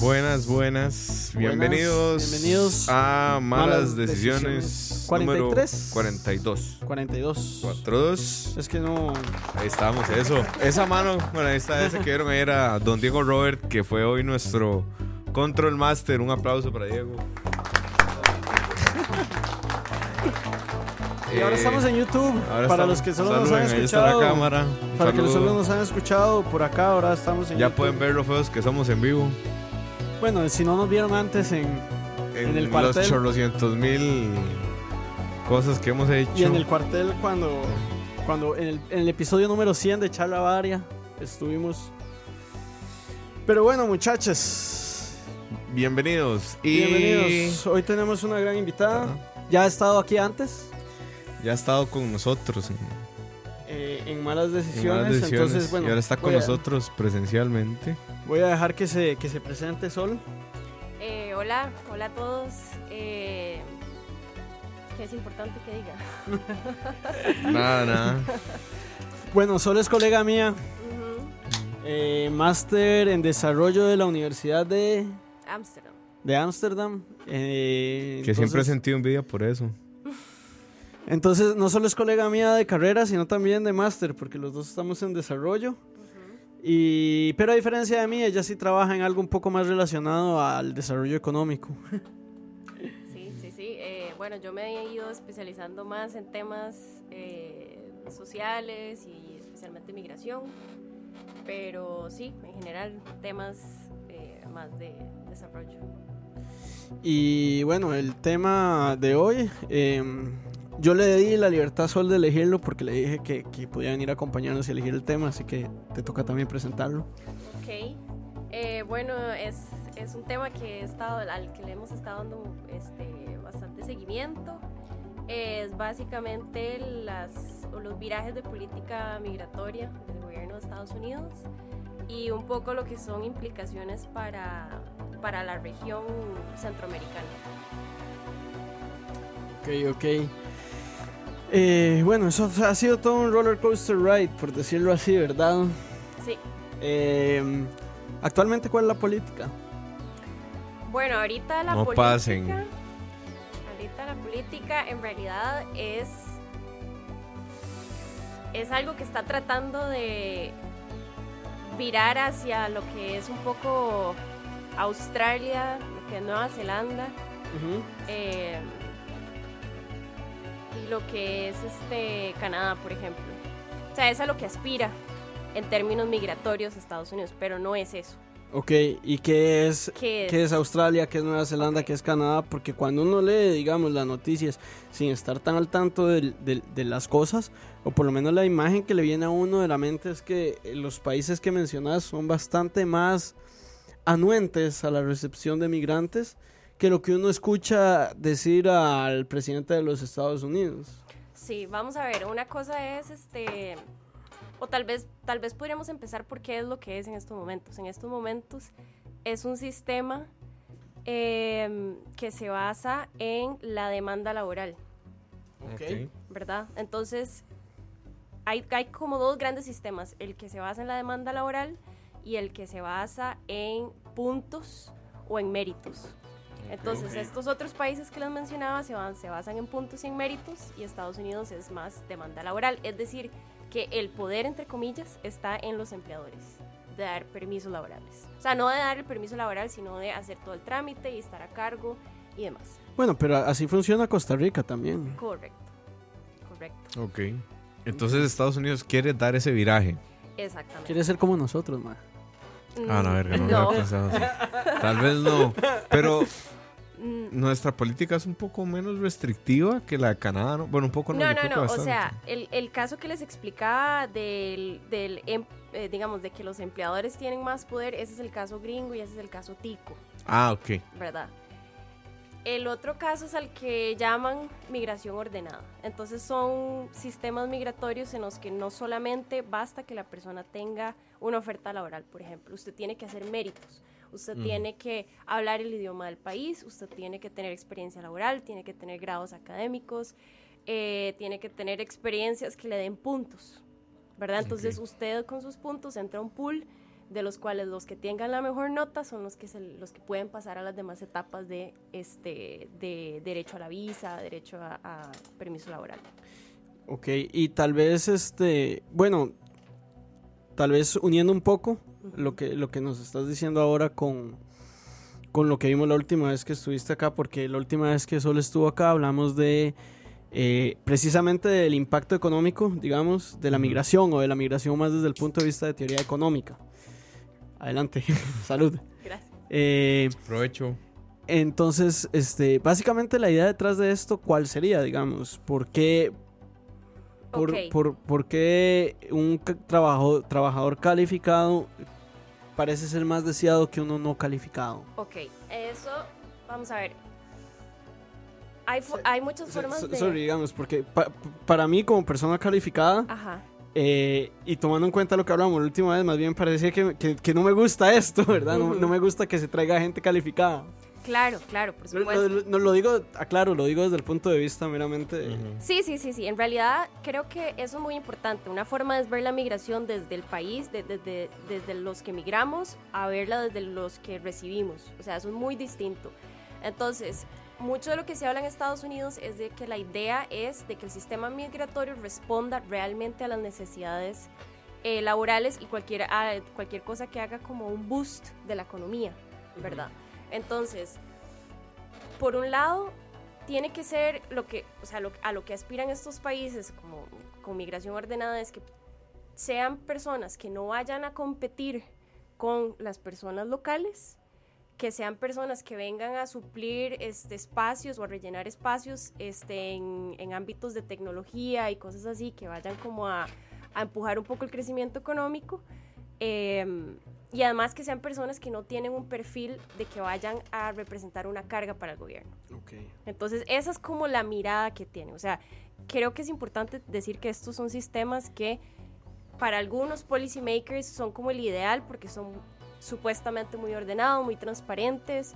Buenas, buenas. Bienvenidos, bienvenidos a Malas, Malas Decisiones. Decisiones. número 43. 42. 42. 42. Es que no. Ahí estamos, eso. Esa mano, bueno, ahí está, esa que vieron ahí era Don Diego Robert, que fue hoy nuestro Control Master. Un aplauso para Diego. Y ahora Eh, estamos en YouTube. ahora para estamos- los que solo nos saluden, han ahí está la escuchado. cámara. Un Para que saludo. solo nos han escuchado por acá, ahora estamos en Ya YouTube. pueden ver lo feos que somos en vivo. Bueno, si no nos vieron antes en, En, En el los cuartel. chorrocientos mil cosas que hemos hecho. y en el cuartel cuando, cuando en, el, en el episodio número 100 de Charla Varia estuvimos. Pero bueno, muchachos, Bienvenidos. Y bienvenidos. Hoy tenemos una gran invitada. Ya ha estado aquí antes. ya ha estado con nosotros en, eh, en malas en decisiones, Malas Decisiones, entonces bueno y ahora está con a- nosotros presencialmente. Voy a dejar que se, que se presente Sol Eh, hola, hola a todos. Eh, que es importante que diga. nada, nada. bueno Sol es colega mía eh, máster en desarrollo de la Universidad de Ámsterdam. de Ámsterdam eh, Que siempre he sentido envidia por eso. entonces no solo es colega mía de carrera sino también de máster porque los dos estamos en desarrollo. Y pero a diferencia de mí ella sí trabaja en algo un poco más relacionado al desarrollo económico Sí, sí, sí. Eh, bueno, yo me he ido especializando más en temas eh, sociales y especialmente migración. Pero sí, en general, temas eh, más de desarrollo. Y bueno, el tema de hoy, eh, yo le di la libertad a Sol de elegirlo porque le dije que, que podía venir a acompañarnos y elegir el tema, así que te toca también presentarlo. Ok. Eh, bueno, es, es un tema que he estado, al que le hemos estado dando este, bastante seguimiento. Es básicamente las, los virajes de política migratoria del gobierno de Estados Unidos y un poco lo que son implicaciones para, para la región centroamericana. Ok, ok. Eh, bueno, eso ha sido todo un roller coaster ride, por decirlo así, ¿verdad? Sí. Eh, actualmente, ¿cuál es la política? Bueno, ahorita la No política. pasen. Ahorita la política en realidad es. Es algo que está tratando de virar hacia lo que es un poco Australia, lo que es Nueva Zelanda. eh, y lo que es este Canadá, por ejemplo. O sea, es a lo que aspira en términos migratorios Estados Unidos, pero no es eso. Ok, ¿y qué es, ¿Qué es? qué es Australia, qué es Nueva Zelanda, qué es Canadá? Porque cuando uno lee, digamos, las noticias sin estar tan al tanto del- del- de, las cosas, o por lo menos la imagen que le viene a uno de la mente es que los países que mencionas son bastante más anuentes a la recepción de migrantes que lo que uno escucha decir al presidente de los Estados Unidos. Sí, vamos a ver, una cosa es este o tal vez tal vez podríamos empezar por qué es lo que es en estos momentos. En estos momentos es un sistema em, que se basa en la demanda laboral, Ok. ¿verdad? Entonces hay, hay como dos grandes sistemas, el que se basa en la demanda laboral y el que se basa en puntos o en méritos. Entonces, estos otros países que les mencionaba se, van- se basan en puntos y en méritos y Estados Unidos es más demanda laboral. Es decir, que el poder, entre comillas, está en los empleadores de dar permisos laborales. O sea, no de dar el permiso laboral, sino de hacer todo el trámite y estar a cargo y demás. Bueno, pero así funciona Costa Rica también. Correcto. Correcto. Ok. Entonces Estados Unidos quiere dar ese viraje. Exactamente. Quiere ser como nosotros, ma. Ah, no, verga, no, lo no. pensado así. Tal vez no. Pero Mm, nuestra política es un poco menos restrictiva que la de Canadá, ¿no? Bueno, un poco no. No, no, no. O sea, el, el caso que les explicaba del, del em- eh, digamos, de que los empleadores tienen más poder, ese es el caso gringo y ese es el caso tico, Ah, ok. ¿verdad? El otro caso es al que llaman migración ordenada. Entonces son sistemas migratorios en los que no solamente basta que la persona tenga una oferta laboral, por ejemplo, usted tiene que hacer méritos. Usted tiene que hablar el idioma del país, usted tiene que tener experiencia laboral, tiene que tener grados académicos, eh, tiene que tener experiencias que le den puntos, ¿verdad? Entonces usted con sus puntos entra a un pool de los cuales los que tengan la mejor nota son los que, se, los que pueden pasar a las demás etapas de, este, de derecho a la visa, derecho a, a permiso laboral. Ok, y tal vez, este, bueno, tal vez uniendo un poco lo que, lo que nos estás diciendo ahora con, con lo que vimos la última vez que estuviste acá, porque la última vez que Sol estuvo acá hablamos de eh, precisamente del impacto económico, digamos, de la migración o de la migración más desde el punto de vista de teoría económica. Adelante, salud. Gracias. Eh, Provecho. entonces, este, básicamente la idea detrás de esto, ¿cuál sería, digamos? ¿Por qué, por, por- por qué un trabajo- trabajador calificado parece ser más deseado que uno no calificado? Ok, eso, vamos a ver. Hay, hay muchas So- formas so- de... sorry, digamos, porque pa- para mí como persona calificada, Ajá. Eh, y tomando en cuenta lo que hablamos la última vez, más bien parecía que, que- que no me gusta esto, ¿verdad? No, no me gusta que se traiga gente calificada. Claro, claro, por supuesto. no- no lo digo, aclaro, lo digo desde el punto de vista meramente... de- Sí, sí, sí, sí. En realidad creo que eso es muy importante. Una forma es ver la migración desde el país, de- desde, desde los que migramos, a verla desde los que recibimos. O sea, eso es muy distinto. Entonces, mucho de lo que se habla en Estados Unidos es de que la idea es de que el sistema migratorio responda realmente a las necesidades eh, laborales y cualquier, a cualquier cosa que haga como un boost de la economía, ¿verdad? Entonces, por un lado, tiene que ser lo que, o sea, lo- a lo que aspiran estos países como con migración ordenada es que sean personas que no vayan a competir con las personas locales, que sean personas que vengan a suplir este, espacios o a rellenar espacios este, en, en ámbitos de tecnología y cosas así, que vayan como a, a empujar un poco el crecimiento económico. em, y además que sean personas que no tienen un perfil de que vayan a representar una carga para el gobierno. Entonces, esa es como la mirada que tiene. O sea, creo que es importante decir que estos son sistemas que para algunos policymakers son como el ideal porque son supuestamente muy ordenados, muy transparentes,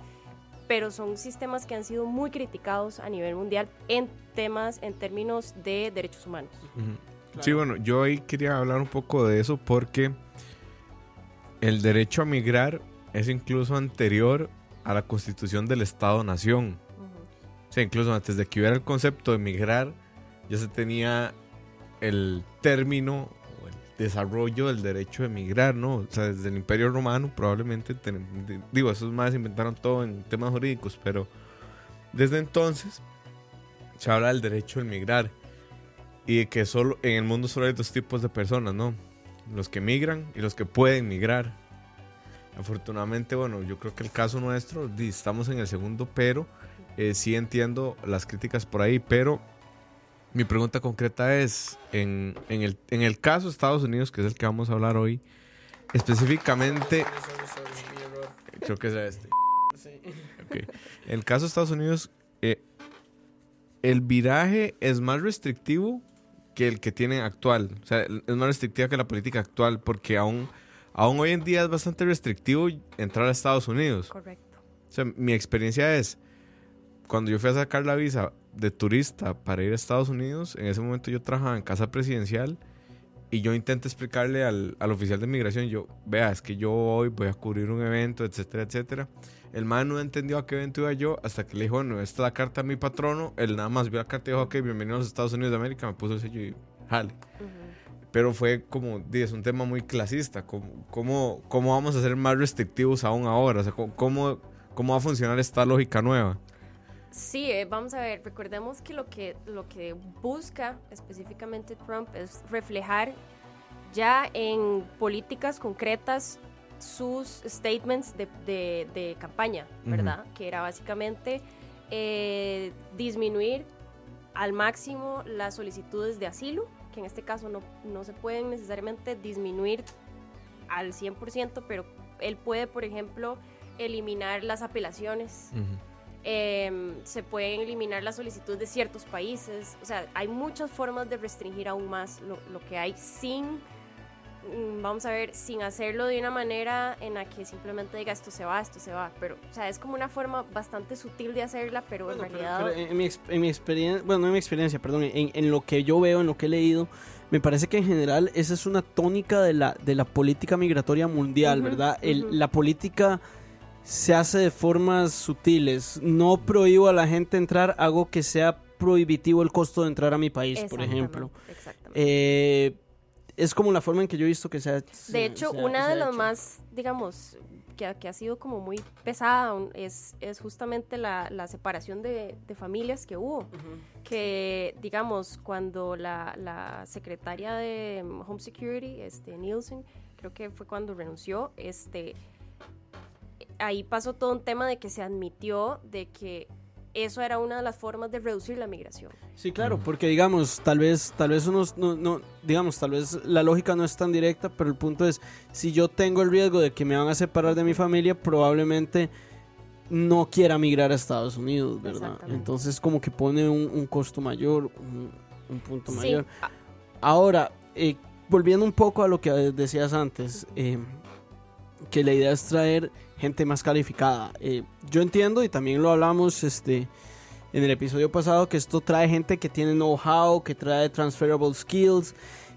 pero son sistemas que han sido muy criticados a nivel mundial en temas, en términos de derechos humanos. Sí, bueno, yo ahí quería hablar un poco de eso porque el derecho a migrar es incluso anterior a la constitución del Estado-Nación. O sea, incluso antes de que hubiera el concepto de migrar, ya se tenía el término desarrollo del derecho de migrar, ¿no? O sea, desde el Imperio Romano probablemente, digo, esos más inventaron todo en temas jurídicos, pero desde entonces se habla del derecho de migrar y que solo en el mundo solo hay dos tipos de personas, ¿no? Los que migran y los que pueden migrar. Afortunadamente, bueno, yo creo que el caso nuestro, estamos en el segundo, pero eh, sí entiendo las críticas por ahí, pero mi pregunta concreta es, en, en el, en el caso de Estados Unidos, que es el que vamos a hablar hoy, específicamente, creo que es este. Ok. En el caso de Estados Unidos, eh, el viraje es más restrictivo que el que tienen actual. O sea, es más restrictiva que la política actual porque aún, aún hoy en día es bastante restrictivo entrar a Estados Unidos. Correcto. O sea, mi experiencia es, cuando yo fui a sacar la visa de turista para ir a Estados Unidos, en ese momento yo trabajaba en casa presidencial y yo intenté explicarle al, al oficial de migración, yo, vea, es que yo hoy voy a cubrir un evento, etcétera, etcétera. El man no entendió a qué evento iba yo hasta que le dijo, bueno, esta es la carta a mi patrono. Él nada más vio la carta y dijo, ok, bienvenido a los Estados Unidos de América, me puso el sello y jale. Pero fue como, es un tema muy clasista. ¿Cómo, cómo, cómo vamos a ser más restrictivos aún ahora? O sea, ¿cómo, cómo, cómo va a funcionar esta lógica nueva? Sí, eh, vamos a ver, recordemos que lo que lo que busca específicamente Trump es reflejar ya en políticas concretas sus statements de, de- de campaña, ¿verdad? Que era básicamente eh, disminuir al máximo las solicitudes de asilo, que en este caso no, no se pueden necesariamente disminuir al 100%, pero él puede, por ejemplo, eliminar las apelaciones Em, se pueden eliminar las solicitudes de ciertos países. O sea, hay muchas formas de restringir aún más lo, lo que hay sin, mm, vamos a ver, sin hacerlo de una manera en la que simplemente diga esto se va, esto se va. Pero, o sea, es como una forma bastante sutil de hacerla, pero Bueno, en realidad... pero en, mi, ex- en mi experiencia, bueno, no en mi experiencia, perdón, en, en lo que yo veo, en lo que he leído, me parece que en general esa es una tónica de la, de la política migratoria mundial, ¿verdad? El-. La política se hace de formas sutiles. No prohíbo a la gente entrar, hago que sea prohibitivo el costo de entrar a mi país, por ejemplo. Exactamente. Eh, es como la forma en que yo he visto que se ha se- De hecho, ha- una de las más, digamos, que, ha- que ha sido como muy pesada es, es justamente la, la separación de, de familias que hubo. Que, digamos, cuando la, la secretaria de Home Security, este, Nielsen, creo que fue cuando renunció, este, ahí pasó todo un tema de que se admitió de que eso era una de las formas de reducir la migración. Sí, claro, porque digamos, tal vez, tal vez unos, no, no, digamos, tal vez la lógica no es tan directa, pero el punto es, si yo tengo el riesgo de que me van a separar de mi familia, probablemente no quiera migrar a Estados Unidos, ¿verdad? Entonces como que pone un, un costo mayor, un, un punto Sí, mayor. ah, Ahora, eh, volviendo un poco a lo que decías antes, eh, que la idea es traer gente más calificada. Eh, yo entiendo y también lo hablamos este, en el episodio pasado que esto trae gente que tiene know-how, que trae transferable skills,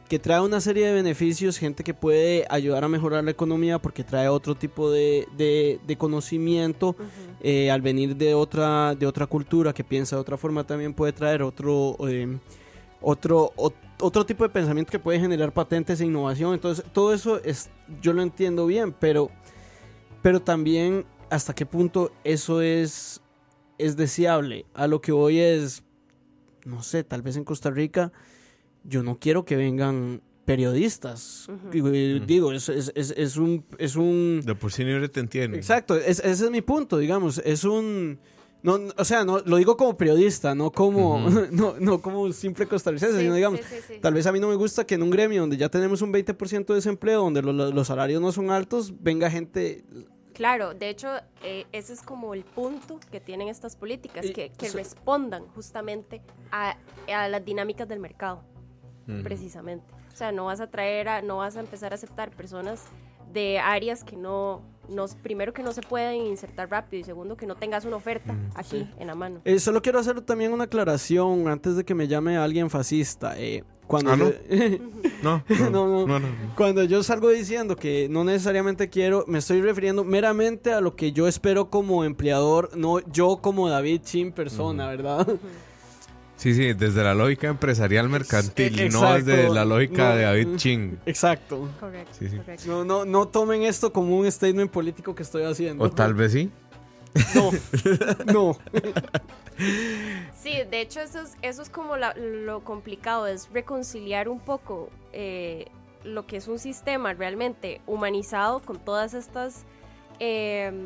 que trae una serie de beneficios, gente que puede ayudar a mejorar la economía porque trae otro tipo de, de- de conocimiento. eh, al venir de otra, de otra cultura que piensa de otra forma también puede traer otro, eh, otro, ot- otro tipo de pensamiento que puede generar patentes e innovación. Entonces, todo eso es, yo lo entiendo bien, pero, pero también hasta qué punto eso es, es deseable. A lo que voy es, no sé, tal vez en Costa Rica, yo no quiero que vengan periodistas. Digo, eh, digo, es, es, es, es un... Es un De por sí ni te entienden. Exacto, es- ese es mi punto, digamos, es un... No, no, o sea, no, lo digo como periodista, no como, Ujú. no, no como simple costarricense, Sí, sino digamos, sí, sí, sí. tal vez a mí no me gusta que en un gremio donde ya tenemos un 20% de desempleo, donde lo- lo- los salarios no son altos, venga gente... Claro, de hecho, eh, ese es como el punto que tienen estas políticas, Y- que, que so- respondan justamente a, a las dinámicas del mercado, Ujú. precisamente. O sea, no vas a traer, a, no vas a empezar a aceptar personas de áreas que no, no, primero que no se pueden insertar rápido y segundo que no tengas una oferta Mm. aquí en la mano. Eh, solo quiero hacer también una aclaración antes de que me llame alguien fascista. eh, cuando Ah, ¿no? yo- No, No, no, no. no, no. Cuando yo salgo diciendo que no necesariamente quiero, me estoy refiriendo meramente a lo que yo espero como empleador, no yo como David Chin persona, ¿verdad? Sí, sí, desde la lógica empresarial mercantil, Ex- no exacto. desde la lógica No. de David Ching. Exacto. Correcto, Sí, sí. correcto. No, no, no tomen esto como un statement político que estoy haciendo. O tal vez sí. No, no. Sí, de hecho eso es, eso es como la- lo complicado, es reconciliar un poco eh, lo que es un sistema realmente humanizado con todas estas em,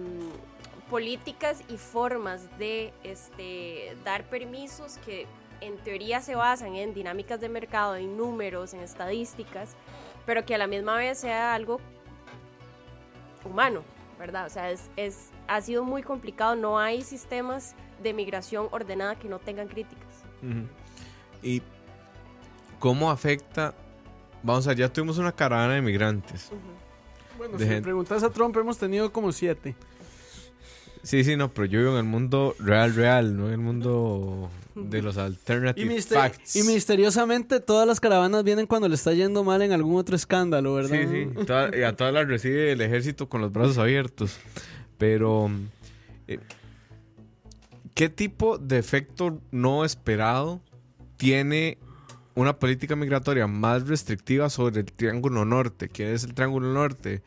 políticas y formas de este, dar permisos que en teoría se basan en dinámicas de mercado, en números, en estadísticas, pero que a la misma vez sea algo humano, ¿verdad? O sea, es, es, ha sido muy complicado, no hay sistemas de migración ordenada que no tengan críticas. ¿Y cómo afecta? Vamos a ver, ya tuvimos una caravana de migrantes. Bueno, De si me gente. preguntas a Trump, hemos tenido como siete. Sí, sí, no, pero yo vivo en el mundo real, real, no en el mundo de los Y, alternative mister- facts. y misteriosamente todas las caravanas vienen cuando le está yendo mal en algún otro escándalo, ¿verdad? Sí, sí. Toda- y a todas las recibe el ejército con los brazos abiertos. Pero, eh, ¿qué tipo de efecto no esperado tiene una política migratoria más restrictiva sobre el Triángulo Norte? ¿Quién es el Triángulo Norte?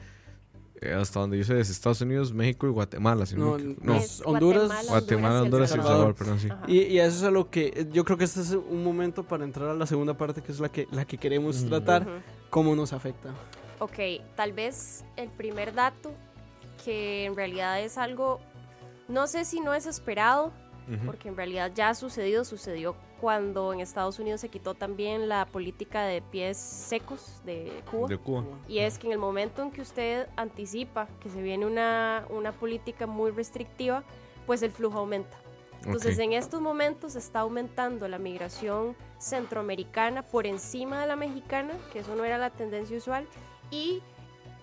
Eh, hasta donde yo sé es Estados Unidos, México y Guatemala. Si no. Es Honduras, Guatemala, Honduras y El Salvador, perdón, sí. Y, y eso es a lo que eh, yo creo que este es un momento para entrar a la segunda parte, que es la que, la que queremos tratar, Ujú. cómo nos afecta. Ok, tal vez el primer dato, que en realidad es algo, no sé si no es esperado, porque en realidad ya ha sucedido, sucedió cuando en Estados Unidos se quitó también la política de pies secos de Cuba. De Cuba. Y es que en el momento en que usted anticipa que se viene una, una política muy restrictiva, pues el flujo aumenta. Entonces Ok. en estos momentos está aumentando la migración centroamericana por encima de la mexicana, que eso no era la tendencia usual, y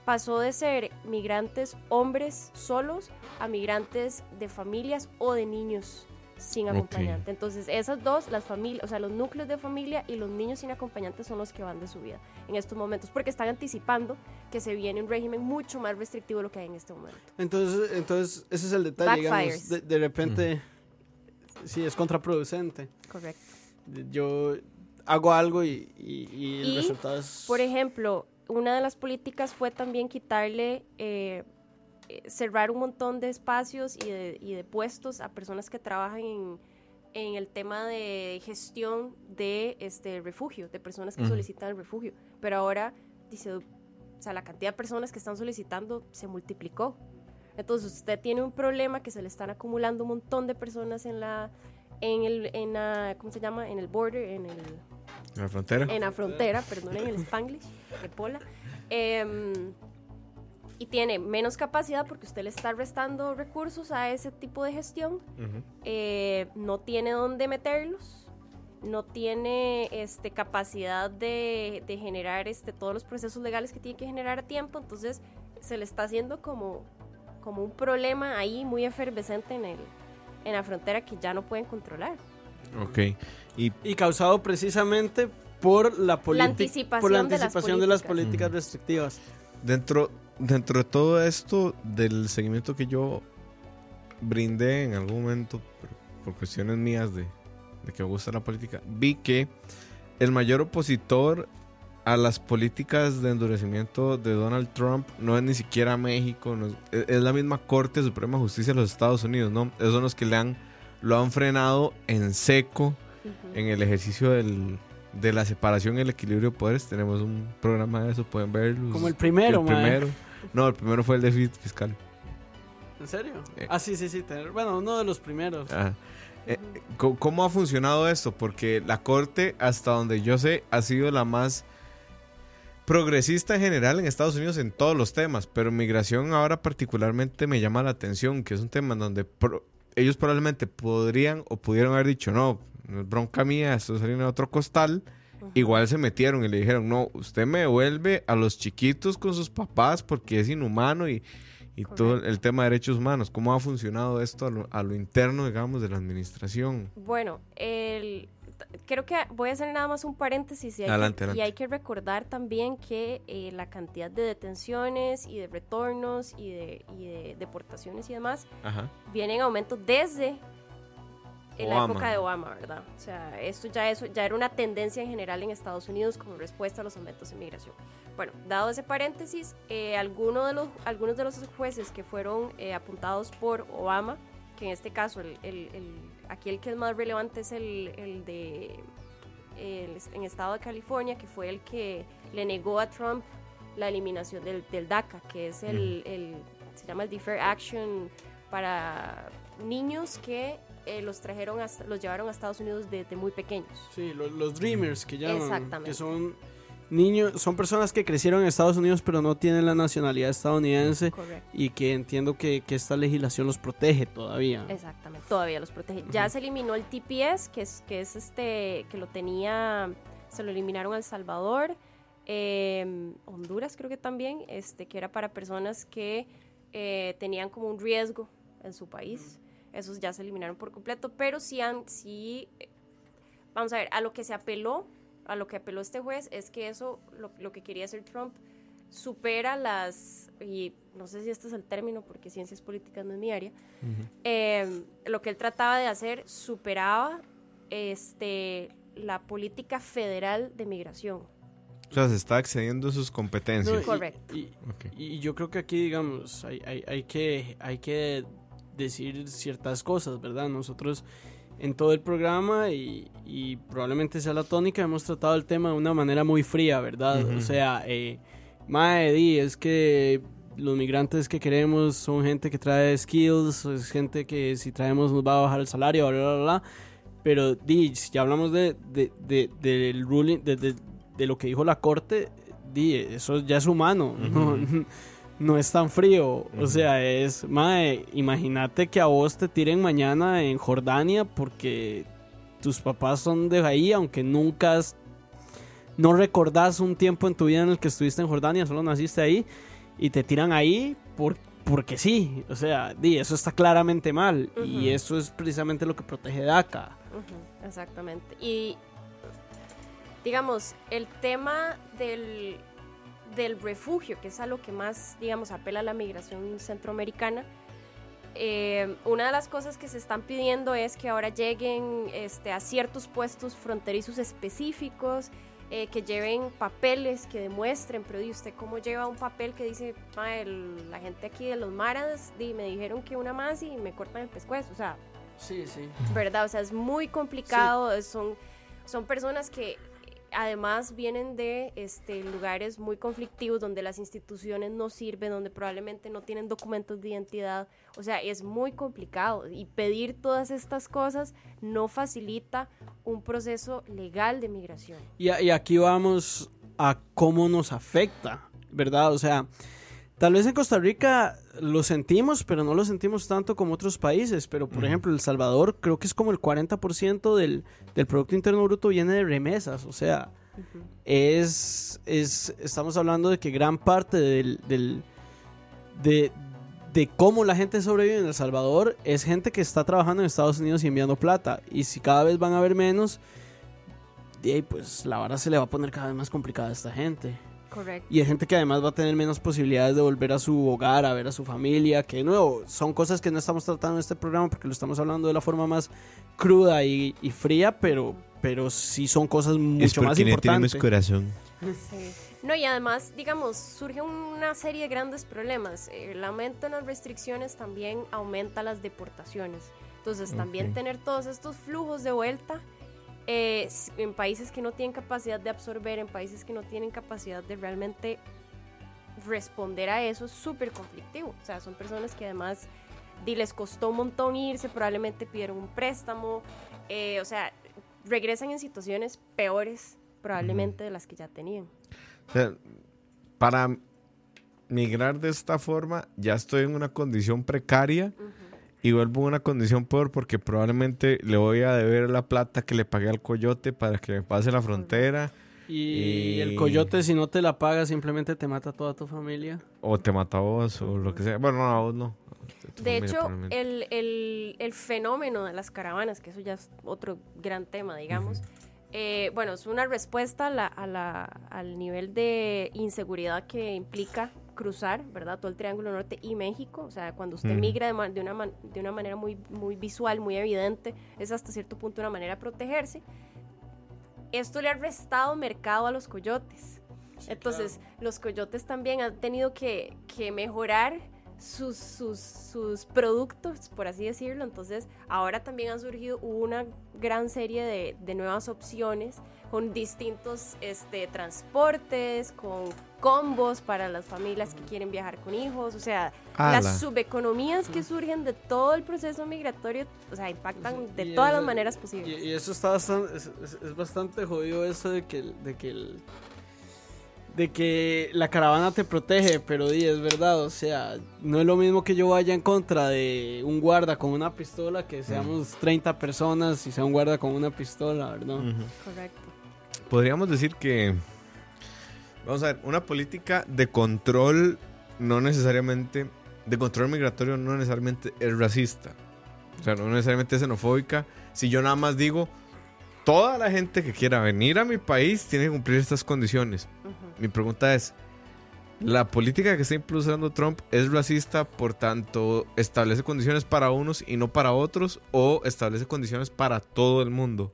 pasó de ser migrantes hombres solos a migrantes de familias o de niños sin acompañante. Entonces, esas dos, las familias, o sea, los núcleos de familia y los niños sin acompañante son los que van de su vida en estos momentos, porque están anticipando que se viene un régimen mucho más restrictivo de lo que hay en este momento. Entonces, entonces ese es el detalle, digamos, de, de, repente, sí, es contraproducente. Correcto. Yo hago algo y, y, el resultado es... Por ejemplo, una de las políticas fue también quitarle... Eh, cerrar un montón de espacios y de, y de puestos a personas que trabajan en, en, el tema de gestión de este refugio, de personas que solicitan el refugio. Pero ahora, dice, o sea, la cantidad de personas que están solicitando se multiplicó. Entonces usted tiene un problema que se le están acumulando un montón de personas en la, en el, en la, ¿cómo se llama? En el border, en el... En la frontera. En la frontera, perdón, en el Spanglish, de Pola. Eh, y tiene menos capacidad porque usted le está restando recursos a ese tipo de gestión, eh, no tiene dónde meterlos, no tiene este, capacidad de, de, generar este, todos los procesos legales que tiene que generar a tiempo, entonces se le está haciendo como, como un problema ahí muy efervescente en, el, en la frontera que ya no pueden controlar. Ok. Y, y causado precisamente por la, la anticipación, por la anticipación de las políticas, restrictivas. Dentro, dentro de todo esto, del seguimiento que yo brindé en algún momento, por cuestiones mías de, que me gusta la política, vi que el mayor opositor a las políticas de endurecimiento de Donald Trump no es ni siquiera México, es, la misma Corte Suprema de Justicia de los Estados Unidos, ¿no? Esos son los que le han, lo han frenado en seco en el ejercicio del, de la separación y el equilibrio de poderes. Tenemos un programa de eso, pueden verlo. Como el primero, el primero. No, el primero fue el déficit fiscal. ¿En serio? Eh. Ah, sí, sí, sí. Bueno, uno de los primeros. Eh, ¿Cómo ha funcionado esto? Porque la Corte, hasta donde yo sé, ha sido la más progresista en general en Estados Unidos en todos los temas, pero migración ahora particularmente me llama la atención, que es un tema en donde ellos probablemente podrían o pudieron haber dicho, no, no es bronca mía, esto salió en otro costal, igual se metieron y le dijeron, no, usted me devuelve a los chiquitos con sus papás porque es inhumano y, y todo el tema de derechos humanos. ¿Cómo ha funcionado esto a lo, interno, digamos, de la administración? Bueno, el, creo que voy a hacer nada más un paréntesis y hay, adelante, que, y hay que recordar también que eh, la cantidad de detenciones y de retornos y de, y de deportaciones y demás vienen en aumento desde en la época de Obama, ¿verdad? O sea, esto ya, eso, ya era una tendencia en general en Estados Unidos como respuesta a los aumentos de migración. Bueno, dado ese paréntesis, eh, alguno de los, algunos de los jueces que fueron eh, apuntados por Obama, que en este caso, el, el, aquí el que es más relevante es el, el de en estado de California, que fue el que le negó a Trump la eliminación del, del DACA, que es el, el, se llama el Deferred Action para niños que eh, los trajeron, los llevaron a Estados Unidos desde muy pequeños. Sí, los, Dreamers que llaman. Exactamente. Que son niños, son personas que crecieron en Estados Unidos pero no tienen la nacionalidad estadounidense Correcto. y que entiendo que, que, esta legislación los protege todavía. Exactamente, todavía los protege. Ya se eliminó el TPS, que es, que es este, que lo tenía, se lo eliminaron a El Salvador, em, Honduras creo que también, este, que era para personas que eh, tenían como un riesgo en su país esos ya se eliminaron por completo, pero sí, han, sí, vamos a ver, a lo que se apeló, a lo que apeló este juez es que eso, lo, que quería hacer Trump, supera las, y no sé si este es el término porque ciencias políticas no es mi área, em, lo que él trataba de hacer superaba este, la política federal de migración. O sea, se está accediendo a sus competencias. Correcto. Y, yo creo que aquí, digamos, hay, hay, hay, que, hay que decir ciertas cosas, ¿verdad? Nosotros en todo el programa y, probablemente sea la tónica, hemos tratado el tema de una manera muy fría, ¿verdad? O sea, eh, Mae, es que los migrantes que queremos son gente que trae skills, es gente que si traemos nos va a bajar el salario, bla, bla, bla. Pero, di, si ya hablamos de, de, del ruling, de, lo que dijo la corte, di, eso ya es humano, ¿no? no es tan frío. O sea, es, mae, imagínate que a vos te tiren mañana en Jordania porque tus papás son de ahí, aunque nunca no recordás un tiempo en tu vida en el que estuviste en Jordania, solo naciste ahí y te tiran ahí por, porque sí, o sea, di, eso está claramente mal y eso es precisamente lo que protege DACA. Exactamente. Y digamos, el tema del, del refugio, que es a lo que más, digamos, apela a la migración centroamericana, eh, una de las cosas que se están pidiendo es que ahora lleguen este, a ciertos puestos fronterizos específicos, eh, que lleven papeles que demuestren, pero ¿y usted cómo lleva un papel que dice, "Ma, el- la gente aquí de los maras, di, me dijeron que una más y me cortan el pescuezo? O sea, Sí, sí. ¿verdad? O sea, es muy complicado, son, son personas que además vienen de este, lugares muy conflictivos donde las instituciones no sirven, donde probablemente no tienen documentos de identidad, o sea, es muy complicado y pedir todas estas cosas no facilita un proceso legal de migración. Y, y aquí vamos a cómo nos afecta, ¿verdad? O sea, tal vez en Costa Rica lo sentimos, pero no lo sentimos tanto como otros países. Pero, por ejemplo, El Salvador creo que es como el 40% del, del Producto Interno Bruto viene de remesas. O sea, es, es estamos hablando de que gran parte del, del- de, de cómo la gente sobrevive en El Salvador es gente que está trabajando en Estados Unidos y enviando plata. Y si cada vez van a haber menos, pues la vara se le va a poner cada vez más complicada a esta gente. Correcto. Y hay gente que además va a tener menos posibilidades de volver a su hogar, a ver a su familia, que de nuevo, son cosas que no estamos tratando en este programa porque lo estamos hablando de la forma más cruda y, y fría, pero, pero sí son cosas es mucho más porque no tenemos importantes. corazón. Sí. No, y además, digamos, surge una serie de grandes problemas. El aumento en las restricciones también aumenta las deportaciones. Entonces, también tener todos estos flujos de vuelta eh, en países que no tienen capacidad de absorber, en países que no tienen capacidad de realmente responder a eso, es súper conflictivo. O sea, son personas que además les costó un montón irse, probablemente pidieron un préstamo, eh, o sea, regresan en situaciones peores probablemente de las que ya tenían. O sea, para migrar de esta forma, ya estoy en una condición precaria y vuelvo a una condición peor porque probablemente le voy a deber la plata que le pagué al coyote para que me pase la frontera Y Y- el coyote, si no te la paga, simplemente te mata a toda tu familia. o te mata a vos o lo que sea. Bueno, no, a vos no. Tu De hecho, el, el- el fenómeno de las caravanas, que eso ya es otro gran tema, digamos, eh, bueno, es una respuesta a la- a la- al nivel de inseguridad que implica cruzar, ¿verdad? Todo el Triángulo Norte y México. O sea, cuando usted Ujú. migra de, de una, man- de una manera muy, muy visual, muy evidente, es hasta cierto punto una manera de protegerse. Esto le ha restado mercado a los coyotes. Entonces, los coyotes también han tenido que, que mejorar sus, sus, sus productos, por así decirlo. Entonces, ahora también han surgido una gran serie de, de nuevas opciones con distintos este, transportes, con combos para las familias que quieren viajar con hijos. O sea, Ala. las subeconomías que surgen de todo el proceso migratorio, o sea, impactan de Y todas eso- las maneras posibles. y eso está bastante, es, es- es bastante jodido eso de que, el- de que el- de que la caravana te protege, pero di, es verdad, o sea, no es lo mismo que yo vaya en contra de un guarda con una pistola que seamos 30 personas y sea un guarda con una pistola, ¿verdad? Correcto. Podríamos decir que, vamos a ver, una política de control no necesariamente, de control migratorio no necesariamente es racista. O sea, no necesariamente es xenofóbica. Si yo nada más digo, toda la gente que quiera venir a mi país tiene que cumplir estas condiciones. Mi pregunta es, ¿la política que está impulsando Trump es racista por tanto establece condiciones para unos y no para otros o establece condiciones para todo el mundo?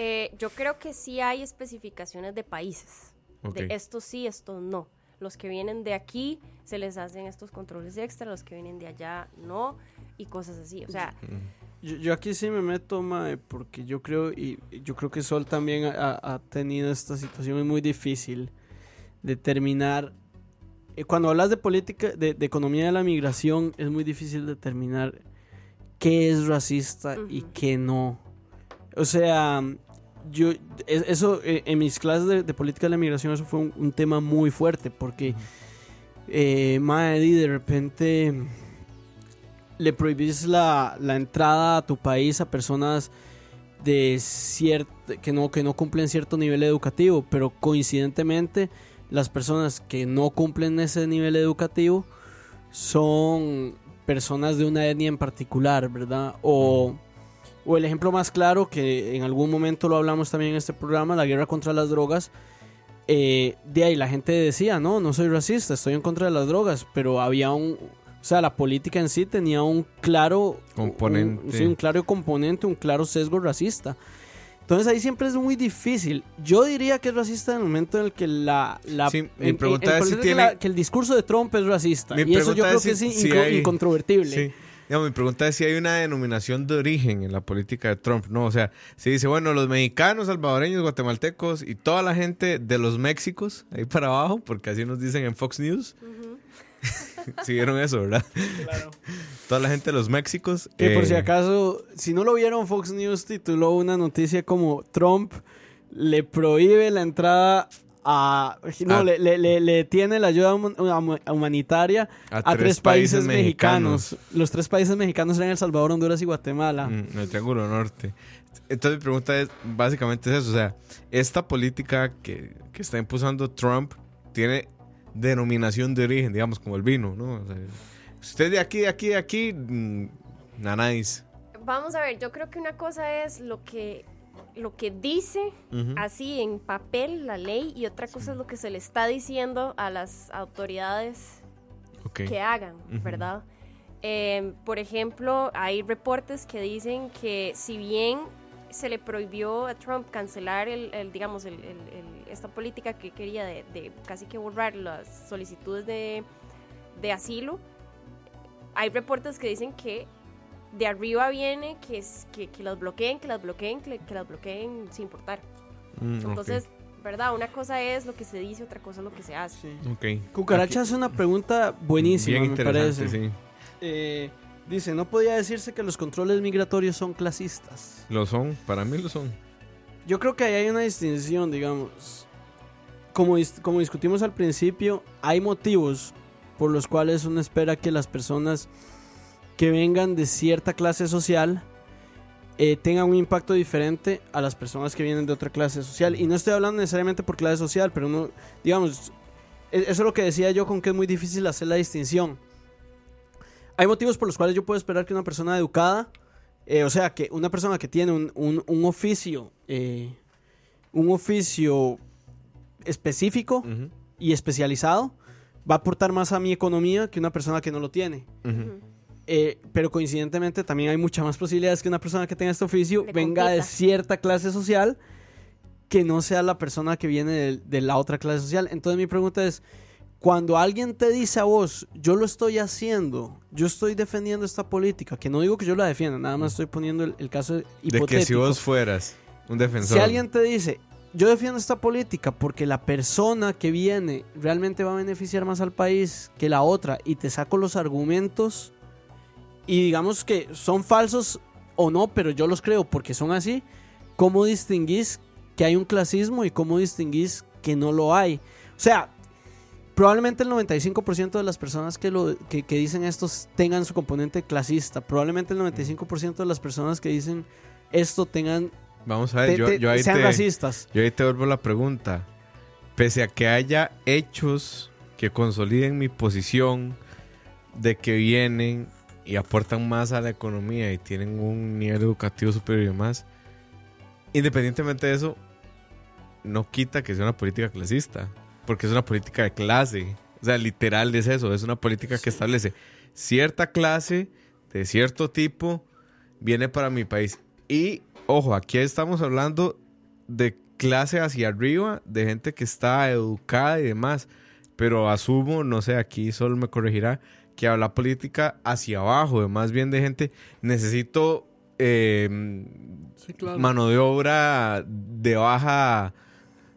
Eh, yo creo que sí hay especificaciones de países. De esto sí, esto no. Los que vienen de aquí se les hacen estos controles extra, los que vienen de allá no, y cosas así. O sea. Yo, yo aquí sí me meto, mae, porque yo creo, y yo creo que Sol también ha, ha tenido esta situación muy difícil de determinar. eh, Cuando hablas de política, de, de economía de la migración, es muy difícil determinar qué es racista y qué no. O sea, yo, es- eso eh, en mis clases de, de política de la migración, eso fue un, un tema muy fuerte, porque, eh, di, de repente le prohibís la, la entrada a tu país a personas de cierto que no que no cumplen cierto nivel educativo, pero coincidentemente las personas que no cumplen ese nivel educativo son personas de una etnia en particular, ¿verdad? O, o el ejemplo más claro, que en algún momento lo hablamos también en este programa, la guerra contra las drogas. eh, de ahí la gente decía, no, no soy racista, estoy en contra de las drogas, pero había un, o sea, la política en sí tenía un claro Componente. un, sí, un claro componente, un claro sesgo racista. Entonces ahí siempre es muy difícil. Yo diría que es racista en el momento en el que la... la Sí, mi en- en- pregunta en es si que tiene- la- que el discurso de Trump es racista. Mi y eso yo creo que es si- in- si inco- hay- incontrovertible. Sí. Digamos, mi pregunta es si hay una denominación de origen en la política de Trump, ¿no? O sea, si dice, bueno, los mexicanos, salvadoreños, guatemaltecos y toda la gente de los Méxicos, ahí para abajo, porque así nos dicen en Fox News. si vieron eso, ¿verdad? Toda la gente de los Méxicos. Que por eh, si acaso, si no lo vieron, Fox News tituló una noticia como Trump le prohíbe la entrada a... No, A- le, le, le- le tiene la ayuda hum- hum- humanitaria a, tres, países, mexicanos. Los tres países mexicanos eran El Salvador, Honduras y Guatemala. Mm, el Triángulo Norte. Entonces mi pregunta es, básicamente es eso, o sea, esta política que, que está impulsando Trump tiene denominación de origen, digamos, como el vino, ¿no? O sea, usted de aquí, de aquí, de aquí, mm, nanáis. Vamos a ver, yo creo que una cosa es lo que, lo que dice así en papel la ley y otra cosa es lo que se le está diciendo a las autoridades que hagan. ¿verdad? Eh, por ejemplo, hay reportes que dicen que si bien se le prohibió a Trump cancelar el, el, digamos, el- esta política que quería de, de casi que borrar las solicitudes de, de asilo, hay reportes que dicen que de arriba viene que, es, que, que las bloqueen, que las bloqueen, que, que las bloqueen sin importar. Mm. Entonces, ¿verdad? Una cosa es lo que se dice, otra cosa es lo que se hace. Sí. Ok. Cucaracha hace una pregunta buenísima, Bien me interesante, parece. sí. Eh, dice, no podía decirse que los controles migratorios son clasistas. Lo son, para mí lo son. Yo creo que ahí hay una distinción, digamos. Como, dis- como discutimos al principio, hay motivos por los cuales uno espera que las personas que vengan de cierta clase social eh, tengan un impacto diferente a las personas que vienen de otra clase social. Y no estoy hablando necesariamente por clase social, pero uno, digamos, e- eso es lo que decía yo con que es muy difícil hacer la distinción. Hay motivos por los cuales yo puedo esperar que una persona educada, eh, o sea, que una persona que tiene un, un- un oficio, eh, un oficio específico y especializado, va a aportar más a mi economía que una persona que no lo tiene. Eh, pero coincidentemente también hay muchas más posibilidades que una persona que tenga este oficio Le venga de cierta clase social que no sea la persona que viene de, de la otra clase social. Entonces mi pregunta es, cuando alguien te dice a vos, yo lo estoy haciendo, yo estoy defendiendo esta política, que no digo que yo la defienda, nada más estoy poniendo el, el caso De hipotético. que si vos fueras un defensor. Si alguien te dice, yo defiendo esta política porque la persona que viene realmente va a beneficiar más al país que la otra y te saco los argumentos y digamos que son falsos o no, pero yo los creo porque son así, ¿cómo distinguís que hay un clasismo y cómo distinguís que no lo hay? O sea, probablemente el 95% de las personas que, lo, que, que dicen esto tengan su componente clasista, probablemente el 95% de las personas que dicen esto tengan Vamos a ver, te- yo, yo ahí sean te, racistas. yo ahí te vuelvo la pregunta. Pese a que haya hechos que consoliden mi posición de que vienen y aportan más a la economía y tienen un nivel educativo superior y demás, independientemente de eso, no quita que sea una política clasista, porque es una política de clase. O sea, literal es eso, es una política que establece cierta clase de cierto tipo viene para mi país. Y, ojo, aquí estamos hablando de clase hacia arriba, de gente que está educada y demás. Pero asumo, no sé, aquí solo me corregirá, que habla política hacia abajo, de más bien de gente, necesito eh, mano de obra de baja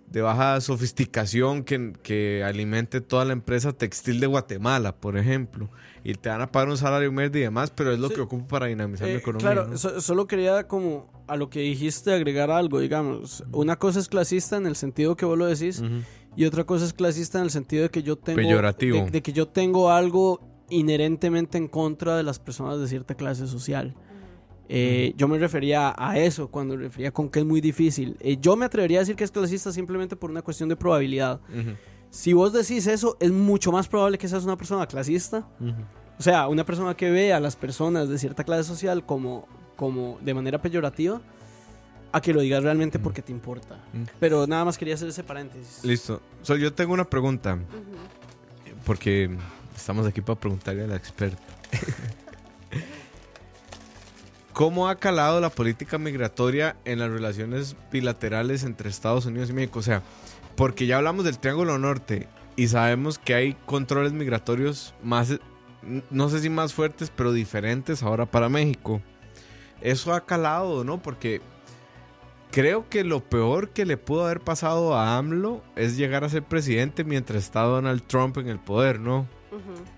de baja sofisticación que, que alimente toda la empresa textil de Guatemala, por ejemplo. Y te van a pagar un salario medio y demás, pero es lo Sí. que ocupo para dinamizar Eh, la economía. claro, ¿no? so- solo quería como a lo que dijiste agregar algo, digamos. Una cosa es clasista en el sentido que vos lo decís y otra cosa es clasista en el sentido de que yo tengo Peyorativo. De, de que yo tengo algo inherentemente en contra de las personas de cierta clase social. Eh, Yo me refería a eso cuando me refería con que es muy difícil. Eh, yo me atrevería a decir que es clasista simplemente por una cuestión de probabilidad. Ujú. si vos decís eso, es mucho más probable que seas una persona clasista. O sea, una persona que ve a las personas de cierta clase social como, como de manera peyorativa, a que lo digas realmente Mm. porque te importa. Mm. Pero nada más quería hacer ese paréntesis. Listo. So, yo tengo una pregunta, porque estamos aquí para preguntarle a la experta. ¿Cómo ha calado la política migratoria en las relaciones bilaterales entre Estados Unidos y México? O sea, porque ya hablamos del Triángulo Norte y sabemos que hay controles migratorios más, no sé si más fuertes, pero diferentes ahora para México. Eso ha calado, ¿no? Porque creo que lo peor que le pudo haber pasado a AMLO es llegar a ser presidente mientras está Donald Trump en el poder, ¿no?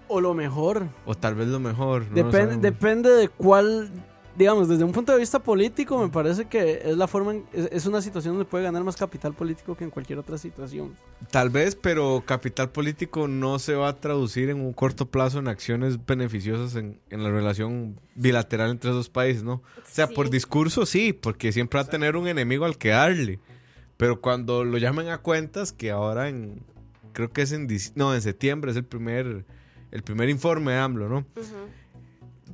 O lo mejor. O tal vez lo mejor. no Depende, depende de cuál, digamos, desde un punto de vista político, me parece que es la forma, en- es, es una situación donde puede ganar más capital político que en cualquier otra situación. Tal vez, pero capital político no se va a traducir en un corto plazo en acciones beneficiosas en, en la relación bilateral entre esos países, ¿no? O sea, Sí. por discurso sí, porque siempre va a tener un enemigo al que darle. Pero cuando lo llamen a cuentas, que ahora en, creo que es en, no, en septiembre es el primer, el primer informe de AMLO, ¿no?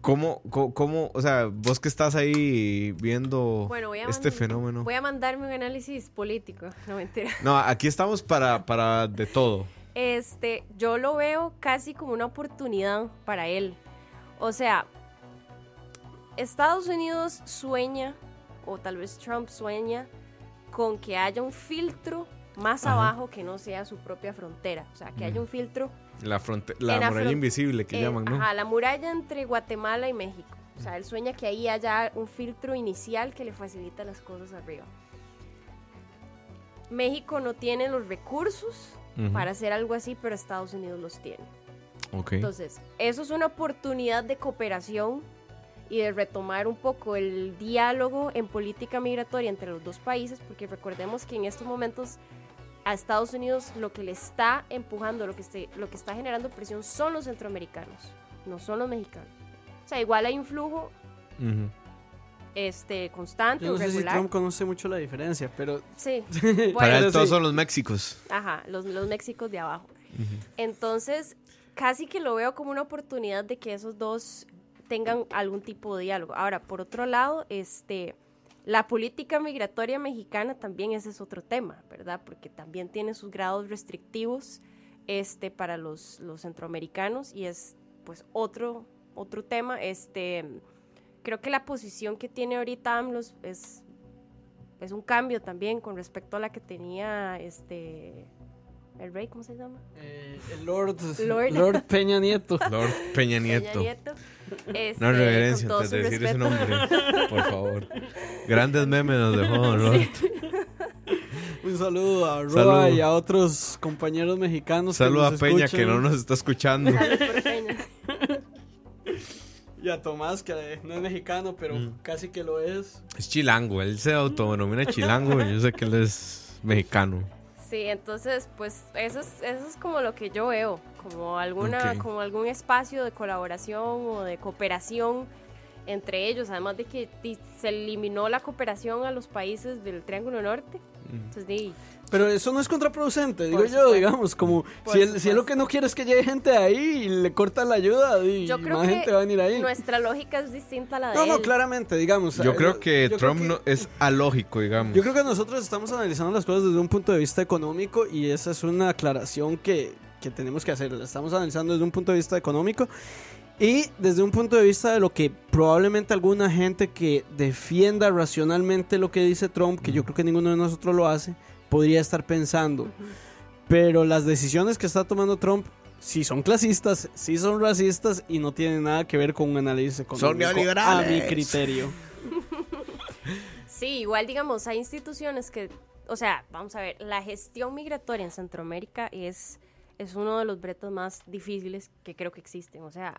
¿Cómo, cómo, cómo- o sea, vos que estás ahí viendo Bueno, voy a este fenómeno? Voy a mandarme un análisis político, no mentira. No, aquí estamos para, para de todo. Este, yo lo veo casi como una oportunidad para él. O sea, Estados Unidos sueña, o tal vez Trump sueña, con que haya un filtro más Ajá. abajo que no sea su propia frontera. O sea, que haya Mm. un filtro La, la muralla invisible que eh, llaman, ¿no? Ajá, la muralla entre Guatemala y México. O sea, él sueña que ahí haya un filtro inicial que le facilita las cosas arriba. México no tiene los recursos Ujú. para hacer algo así, pero Estados Unidos los tiene. Ok. Entonces, eso es una oportunidad de cooperación y de retomar un poco el diálogo en política migratoria entre los dos países, porque recordemos que en estos momentos a Estados Unidos lo que le está empujando, lo que, esté- lo que está generando presión son los centroamericanos, no son los mexicanos. O sea, igual hay un flujo Ujú. este, constante Yo o no sé si regular. Trump conoce mucho la diferencia, pero Sí, Para bueno, él todos sí. son los Méxicos. ajá, los, los Méxicos de abajo. Entonces, casi que lo veo como una oportunidad de que esos dos tengan algún tipo de diálogo. Ahora, por otro lado, este, la política migratoria mexicana también ese es otro tema, ¿verdad? Porque también tiene sus grados restrictivos este, para los, los centroamericanos y es pues otro, otro tema. Este, creo que la posición que tiene ahorita AMLOS es, es un cambio también con respecto a la que tenía este, el rey, ¿cómo se llama? eh, el Lord, Lord. Lord Peña Nieto. Lord Peña Peña Nieto. Nieto. Este, No reverencia antes de decir ese nombre. Por favor. Grandes memes nos dejó Lord. Un saludo a Roa Saludo. y a otros compañeros mexicanos. que Saludo a Peña escuchan. que no nos está escuchando. Y a Tomás, que no es mexicano, pero Mm. casi que lo es. Es chilango. Él se autodenomina chilango. y Yo sé que él es mexicano. Sí, entonces, pues eso es, eso es como lo que yo veo, como alguna, como algún espacio de colaboración o de cooperación entre ellos, además de que se eliminó la cooperación a los países del Triángulo Norte. Entonces, Pero eso no es contraproducente, digo Por yo, supuesto. digamos, como Por si él, si él lo que no quiere es que llegue gente ahí y le cortan la ayuda y yo creo más que gente va a venir ahí. nuestra lógica es distinta a la de No, no, él. claramente, digamos. Yo eh, creo que yo Trump creo no, es alógico, digamos. Yo creo que nosotros estamos analizando las cosas desde un punto de vista económico y esa es una aclaración que, que tenemos que hacer. La estamos analizando desde un punto de vista económico y desde un punto de vista de lo que probablemente alguna gente que defienda racionalmente lo que dice Trump, que yo creo que ninguno de nosotros lo hace, podría estar pensando. Pero las decisiones que está tomando Trump sí son clasistas, sí son racistas y no tienen nada que ver con un análisis económico. neoliberales. A mi criterio. Sí, igual digamos, hay instituciones que, o sea, vamos a ver, la gestión migratoria en Centroamérica es, es uno de los retos más difíciles que creo que existen. O sea.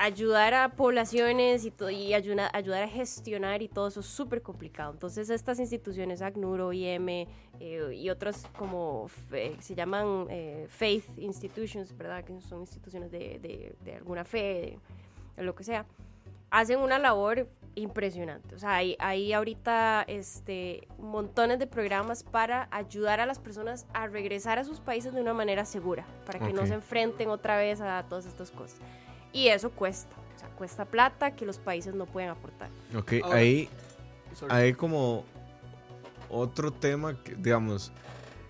Ayudar a poblaciones y, y ayuda- ayudar a gestionar y todo eso es súper complicado. Entonces estas instituciones, ACNUR, OIM eh, y otras como fe- se llaman eh, faith institutions, ¿verdad? Que son instituciones de, de- de alguna fe, de, lo que sea, hacen una labor impresionante. O sea, hay, hay ahorita este, montones de programas para ayudar a las personas a regresar a sus países de una manera segura, para que no Ok. se enfrenten otra vez a todas estas cosas. Y eso cuesta, o sea, cuesta plata que los países no pueden aportar. Ok, Ahora- ahí Sorry. hay como otro tema que, digamos,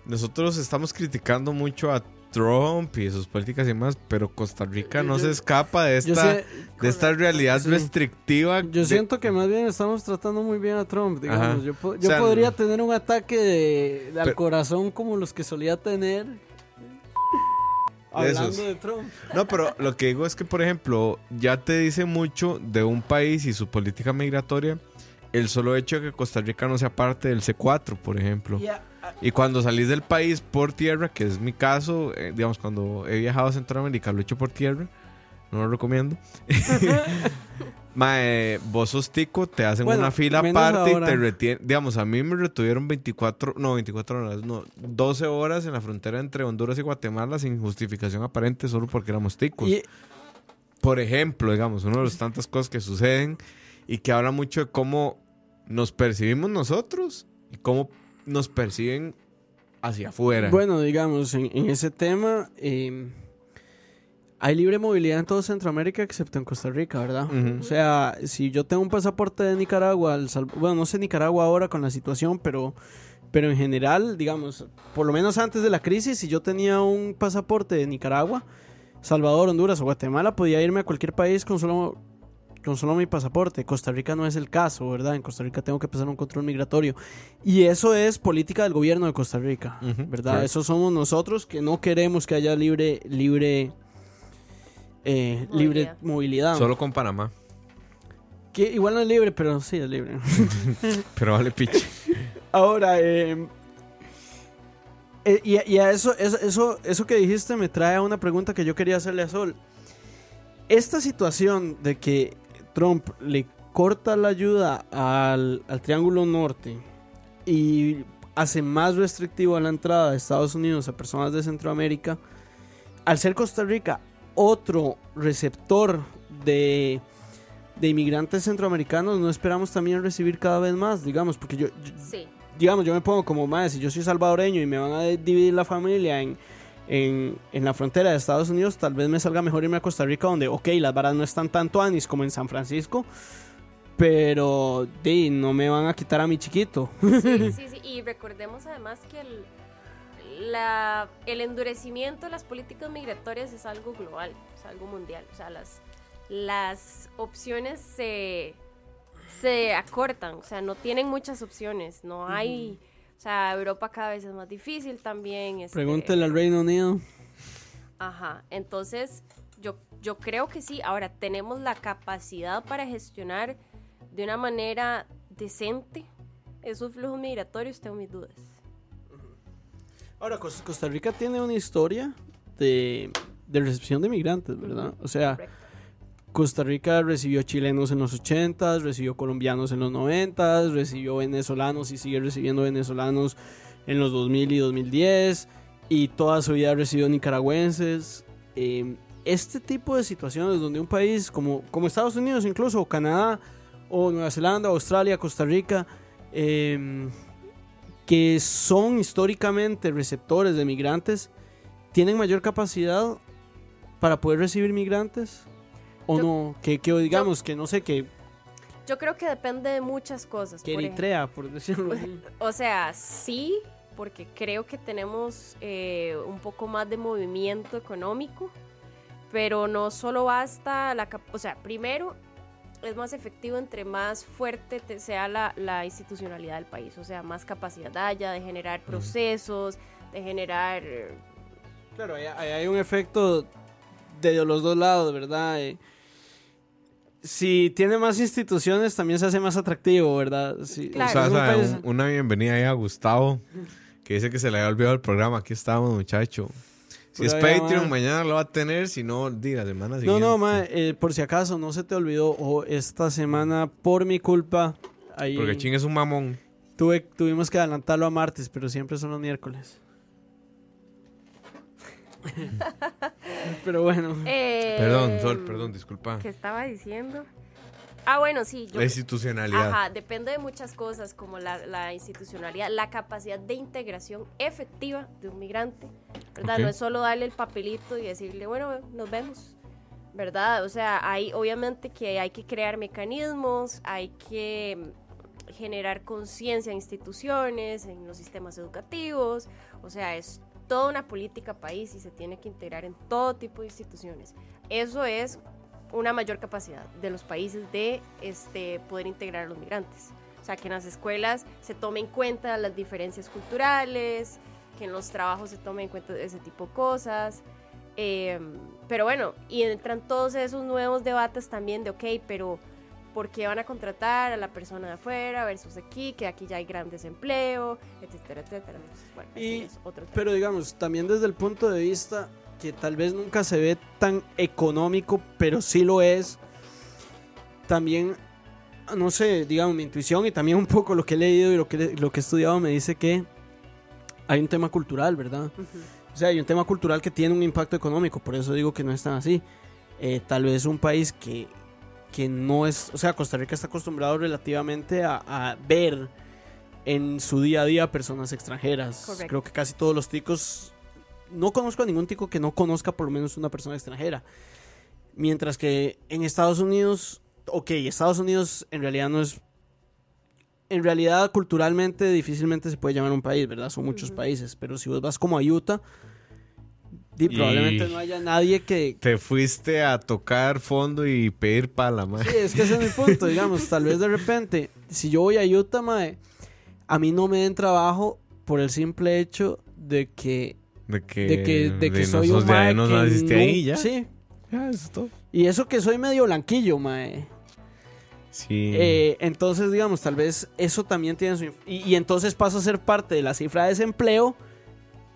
nosotros estamos criticando mucho a Trump y sus políticas y demás, pero Costa Rica no Yo- se escapa de esta, sé- de esta realidad sí. restrictiva. Yo de- siento que más bien estamos tratando muy bien a Trump, digamos. Ajá. Yo, yo sea, podría tener un ataque de, de al Pero- corazón como los que solía tener. Esos. Hablando de Trump. No, pero lo que digo es que, por ejemplo, ya te dice mucho de un país y su política migratoria el solo hecho de que Costa Rica no sea parte del C4, por ejemplo. Y a- Y cuando salís del país por tierra, que es mi caso, eh, digamos, cuando he viajado a Centroamérica, lo he hecho por tierra, no lo recomiendo. Mae, vos sos tico, te hacen Bueno, una fila aparte y te retienen. Digamos, a mí me retuvieron 24, no, 24 horas, no, 12 horas en la frontera entre Honduras y Guatemala sin justificación aparente, solo porque éramos ticos. y- Por ejemplo, digamos, una de las tantas cosas que suceden y que habla mucho de cómo nos percibimos nosotros y cómo nos perciben hacia afuera. Bueno, digamos, en, en ese tema, eh, hay libre movilidad en todo Centroamérica excepto en Costa Rica, ¿verdad? O sea, si yo tengo un pasaporte de Nicaragua, al Sal- bueno, no sé Nicaragua ahora con la situación, pero, pero en general, digamos, por lo menos antes de la crisis, si yo tenía un pasaporte de Nicaragua, Salvador, Honduras o Guatemala, podía irme a cualquier país con solo, con solo mi pasaporte. Costa Rica no es el caso, ¿verdad? En Costa Rica tengo que pasar un control migratorio. Y eso es política del gobierno de Costa Rica, ¿verdad? Eso somos nosotros que no queremos que haya libre, libre, eh, libre Movilidad. Solo con Panamá. Que igual no es libre, pero sí es libre. Pero vale piche. Ahora, eh, eh, y, y a eso, eso, eso, eso que dijiste me trae a una pregunta que yo quería hacerle a Sol. Esta situación de que Trump le corta la ayuda al, al Triángulo Norte y hace más restrictivo la entrada de Estados Unidos a personas de Centroamérica, al ser Costa Rica otro receptor de, de inmigrantes centroamericanos, no esperamos también recibir cada vez más, digamos, porque yo, yo- Sí. digamos, yo me pongo como más, si yo soy salvadoreño y me van a dividir la familia en, en, en la frontera de Estados Unidos, tal vez me salga mejor irme a Costa Rica, donde, ok, las varas no están tanto anis como en San Francisco, pero di, no me van a quitar a mi chiquito. Sí, sí, sí. Y recordemos además que el, la, el endurecimiento de las políticas migratorias es algo global, es algo mundial. O sea, las, las opciones se, se acortan, o sea, no tienen muchas opciones. No hay. O sea, Europa cada vez es más difícil también. este, Pregúntele al Reino Unido. Ajá, entonces yo, yo creo que sí. Ahora, tenemos la capacidad para gestionar de una manera decente esos flujos migratorios, tengo mis dudas. Ahora, Cos- Costa Rica tiene una historia de, de recepción de migrantes, ¿verdad? O sea. Costa Rica recibió chilenos en los 80s, recibió colombianos en los 90s, recibió venezolanos y sigue recibiendo venezolanos en los 2000 y 2010 y toda su vida recibió nicaragüenses. Eh, este tipo de situaciones donde un país como, como Estados Unidos incluso, o Canadá, o Nueva Zelanda, Australia, Costa Rica, eh, que son históricamente receptores de migrantes, tienen mayor capacidad para poder recibir migrantes o Yo- no, que, que digamos que no sé, que, Yo creo que depende de muchas cosas. que por Eritrea, por decirlo así. O sea, sí, porque creo que tenemos eh, un poco más de movimiento económico, pero no solo basta la... O sea, primero es más efectivo entre más fuerte te- sea la, la institucionalidad del país, o sea, más capacidad haya de generar procesos, de generar... eh, Claro, hay, hay- un efecto de los dos lados, ¿verdad? Eh, si tiene más instituciones, también se hace más atractivo, ¿verdad? Si- Claro. país- un- una bienvenida ahí a Gustavo, que dice que se le había olvidado el programa. Aquí estamos, muchacho. Si es Patreon, ma. mañana lo va a tener. Si no, di la semana No, siguiente. no, ma, eh, por si acaso, no se te olvidó, o esta semana, por mi culpa, ahí Porque Ching es un mamón. tuve, tuvimos que adelantarlo a martes, pero siempre son los miércoles. pero bueno, eh, Perdón, Sol, perdón, disculpa. ¿Qué estaba diciendo? Ah, bueno, sí. la institucionalidad. Ajá, depende de muchas cosas, como la, la, institucionalidad, la capacidad de integración efectiva de un migrante, ¿verdad? Ok. No es solo darle el papelito y decirle, bueno, nos vemos, ¿verdad? O sea, hay obviamente que hay que crear mecanismos, hay que generar conciencia en instituciones, en los sistemas educativos, o sea, es toda una política país y se tiene que integrar en todo tipo de instituciones. Eso es una mayor capacidad de los países de este, poder integrar a los migrantes. O sea, que en las escuelas se tome en cuenta las diferencias culturales, que en los trabajos se tome en cuenta ese tipo de cosas. Eh, pero bueno, y entran todos esos nuevos debates también de, ok, pero ¿por qué van a contratar a la persona de afuera versus aquí, que aquí ya hay gran desempleo, etcétera, etcétera? Entonces, bueno, Y- es otro tema. Pero digamos, también desde el punto de vista que tal vez nunca se ve tan económico, pero sí lo es. También, no sé, digamos, mi intuición y también un poco lo que he leído y lo que, lo que he estudiado me dice que hay un tema cultural, ¿verdad? O sea, hay un tema cultural que tiene un impacto económico, por eso digo que no es tan así. Eh, tal vez un país que, que no es, o sea, Costa Rica está acostumbrado relativamente a, a ver en su día a día personas extranjeras. Correcto. Creo que casi todos los ticos, no conozco a ningún tico que no conozca por lo menos una persona extranjera. Mientras que en Estados Unidos, ok, Estados Unidos en realidad no es... En realidad, culturalmente, difícilmente se puede llamar un país, ¿verdad? Son muchos países. Pero si vos vas como a Utah, Y- probablemente no haya nadie que... Te fuiste a tocar fondo y pedir pala, mae. Sí, es que ese es mi punto, digamos. Tal vez de repente, si yo voy a Utah, mae, a mí no me den trabajo por el simple hecho de que... De que, De que, de que no soy un de ahí, mae no que naciste no- ahí ya. Sí, Ya, eso es todo. y eso que soy medio blanquillo, mae. Sí. Eh, entonces, digamos, tal vez eso también tiene su... inf- Y, y entonces pasa a ser parte de la cifra de desempleo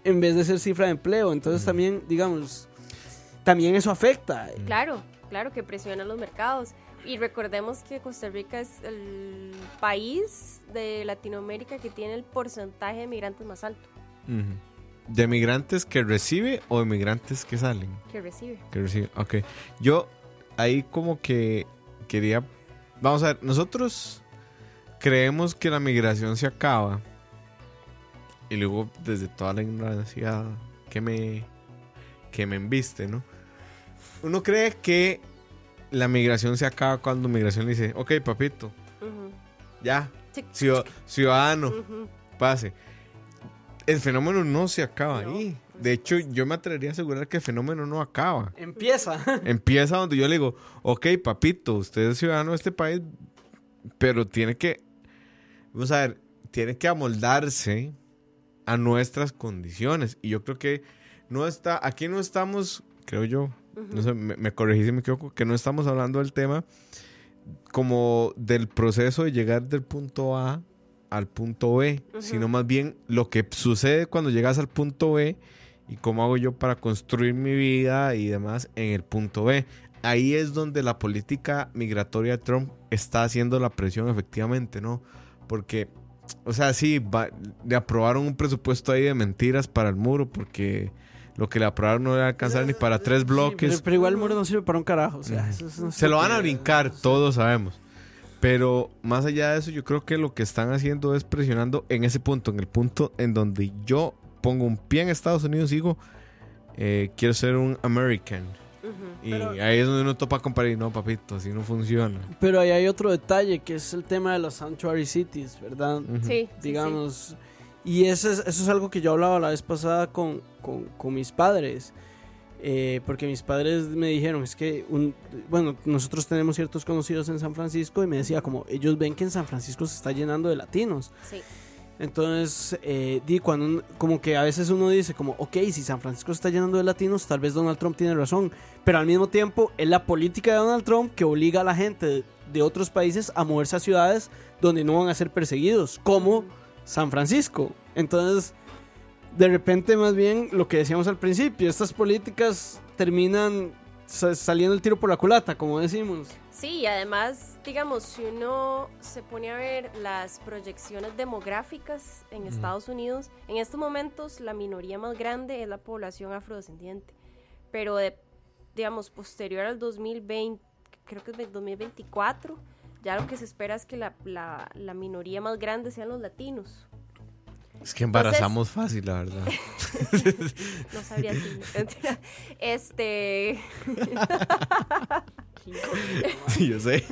en vez de ser cifra de empleo. Entonces también, digamos, también eso afecta. Claro, claro que presiona los mercados. Y recordemos que Costa Rica es el país de Latinoamérica que tiene el porcentaje de migrantes más alto Ujú. ¿De migrantes que recibe o de migrantes que salen? que recibe. Que recibe. Ok. Yo ahí como que quería... Vamos a ver, nosotros creemos que la migración se acaba. Y luego desde toda la ignorancia que me, que me embiste, ¿no? Uno cree que la migración se acaba cuando migración le dice, ok, papito, ya, ciudadano, pase. El fenómeno no se acaba No, ahí. De hecho, yo me atrevería a asegurar que el fenómeno no acaba. Empieza. Empieza donde yo le digo, ok, papito, usted es ciudadano de este país, pero tiene que, vamos a ver, tiene que amoldarse a nuestras condiciones. Y yo creo que no está, aquí no estamos, creo yo, no sé, me, me corregí si me equivoco, que no estamos hablando del tema como del proceso de llegar del punto A al punto B, sino más bien lo que sucede cuando llegas al punto B y cómo hago yo para construir mi vida y demás en el punto B. Ahí es donde la política migratoria de Trump está haciendo la presión efectivamente, ¿no? Porque, o sea, sí, va- le aprobaron un presupuesto ahí de mentiras para el muro porque lo que le aprobaron no le va a alcanzar ni para tres Sí, bloques. pero, pero igual el muro no sirve para un carajo. O sea, eso una Se lo van a brincar, todos sabemos. Pero más allá de eso, yo creo que lo que están haciendo es presionando en ese punto, en el punto en donde yo pongo un pie en Estados Unidos y digo, eh, quiero ser un American. Y Pero- ahí es donde uno topa comparar y no, papito, así no funciona. Pero ahí hay otro detalle que es el tema de los sanctuary cities, ¿verdad? Sí, digamos. Y eso es, eso es algo que yo hablaba la vez pasada con, con, con mis padres. Eh, porque mis padres me dijeron, es que, un, bueno, nosotros tenemos ciertos conocidos en San Francisco y me decía como, ellos ven que en San Francisco se está llenando de latinos. sí. Entonces, eh, di, cuando un- como que a veces uno dice como, ok, si San Francisco se está llenando de latinos, tal vez Donald Trump tiene razón. Pero al mismo tiempo, es la política de Donald Trump que obliga a la gente de, de otros países a moverse a ciudades donde no van a ser perseguidos, como San Francisco. Entonces, de repente, más bien, lo que decíamos al principio, estas políticas terminan sa- saliendo el tiro por la culata, como decimos. Sí, y además, digamos, si uno se pone a ver las proyecciones demográficas en Estados Unidos, en estos momentos la minoría más grande es la población afrodescendiente, pero de, digamos, posterior al 2020, creo que es el 2024, ya lo que se espera es que la, la, la minoría más grande sean los latinos. Es que embarazamos fácil, la verdad. no sabría si. Este. sí, yo sé.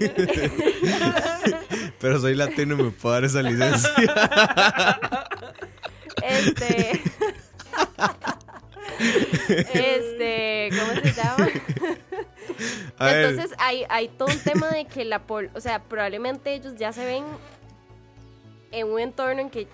Pero soy latino y me puedo dar esa licencia. este. este. ¿Cómo se llama? Entonces hay, hay todo un tema de que la. O sea, probablemente ellos ya se ven en un entorno en que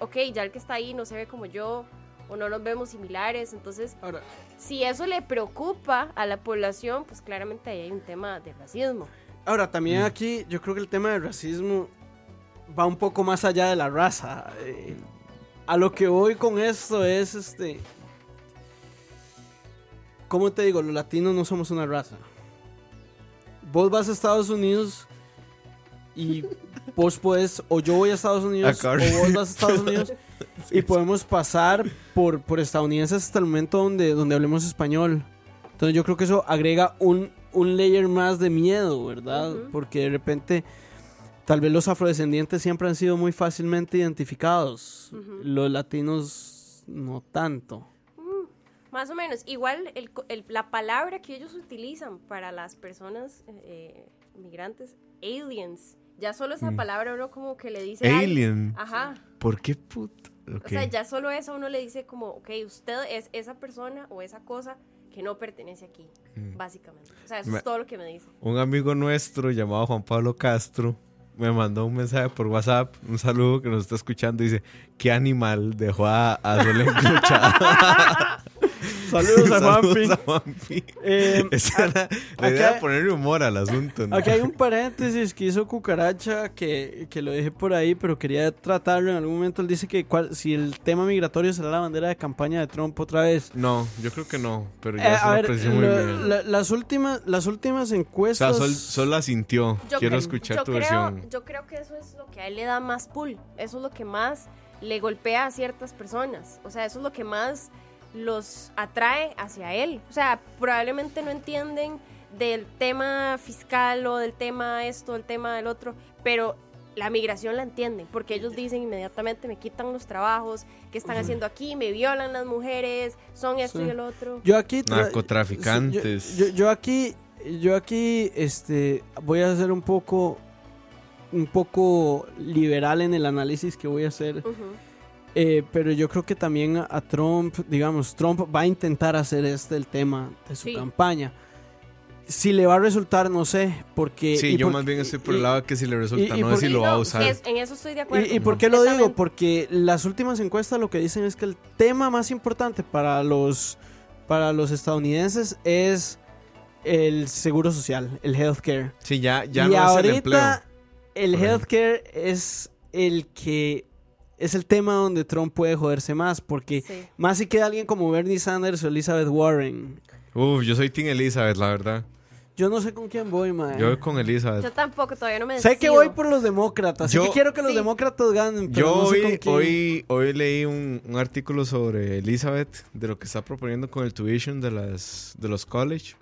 ok, ya el que está ahí no se ve como yo o no nos vemos similares, entonces Ahora, si eso le preocupa a la población, pues claramente ahí hay un tema de racismo. Ahora, también mm. aquí yo creo que el tema del racismo va un poco más allá de la raza. Eh, a lo que voy con esto es este. ¿Cómo te digo? Los latinos no somos una raza. Vos vas a Estados Unidos y vos puedes, o yo voy a Estados Unidos, o vos vas a Estados Unidos, y podemos pasar por, por estadounidenses hasta el momento donde, donde hablemos español. Entonces yo creo que eso agrega un, un layer más de miedo, ¿verdad? Porque de repente, tal vez los afrodescendientes siempre han sido muy fácilmente identificados, los latinos no tanto. Mm, más o menos. Igual el, la palabra que ellos utilizan para las personas eh, migrantes, aliens, ya solo esa mm. palabra uno como que le dice... Alien. Ajá. ¿Por qué puto? O sea, ya solo eso uno le dice como, ok, usted es esa persona o esa cosa que no pertenece aquí, mm. básicamente. O sea, eso es todo lo que me dice. Un amigo nuestro llamado Juan Pablo Castro me mandó un mensaje por WhatsApp, un saludo que nos está escuchando, dice, ¿qué animal dejó a, a Saludos a Juanpi. Eh, la idea de ponerle humor al asunto. Aquí hay un paréntesis que hizo Cucaracha que, que, lo dejé por ahí, pero quería tratarlo en algún momento. Él dice que si el tema migratorio será la bandera de campaña de Trump otra vez. No, yo creo que no, pero ya eh, se muy bien. las, últimas, las últimas encuestas... O sea, Sol, la sintió. Quiero escuchar tu versión. Yo creo que eso es lo que a él le da más pull. Eso es lo que más le golpea a ciertas personas. O sea, eso es lo que más los atrae hacia él. O sea, probablemente no entienden del tema fiscal o del tema esto, del tema del otro, pero la migración la entienden, porque ellos dicen inmediatamente me quitan los trabajos, que están haciendo aquí? Me violan las mujeres, son esto y el otro. Yo aquí narcotraficantes. Yo, aquí yo aquí este voy a hacer un poco un poco liberal en el análisis que voy a hacer. Eh, pero yo creo que también a, Trump, digamos, Trump va a intentar hacer este el tema de su campaña. Si le va a resultar, no sé, porque... Sí, yo más bien estoy por el lado de que si le resulta, no sé si lo va a usar. en eso estoy de acuerdo. ¿Y, por qué lo digo? Porque las últimas encuestas lo que dicen es que el tema más importante para los, para los estadounidenses es el seguro social, el healthcare. Sí, ya, ya y no ahorita el, el healthcare es el que es el tema donde Trump puede joderse más, porque más si queda alguien como Bernie Sanders o Elizabeth Warren. Uf, yo soy Team Elizabeth, la verdad. Yo no sé con quién voy, man. Yo voy con Elizabeth. Yo tampoco, todavía no me decido. Sé que voy por los demócratas. Yo, sé que quiero que los demócratas ganen, pero yo no sé hoy, con quién. Hoy, hoy leí un, un, artículo sobre Elizabeth, de lo que está proponiendo con el tuition de, las, de los college.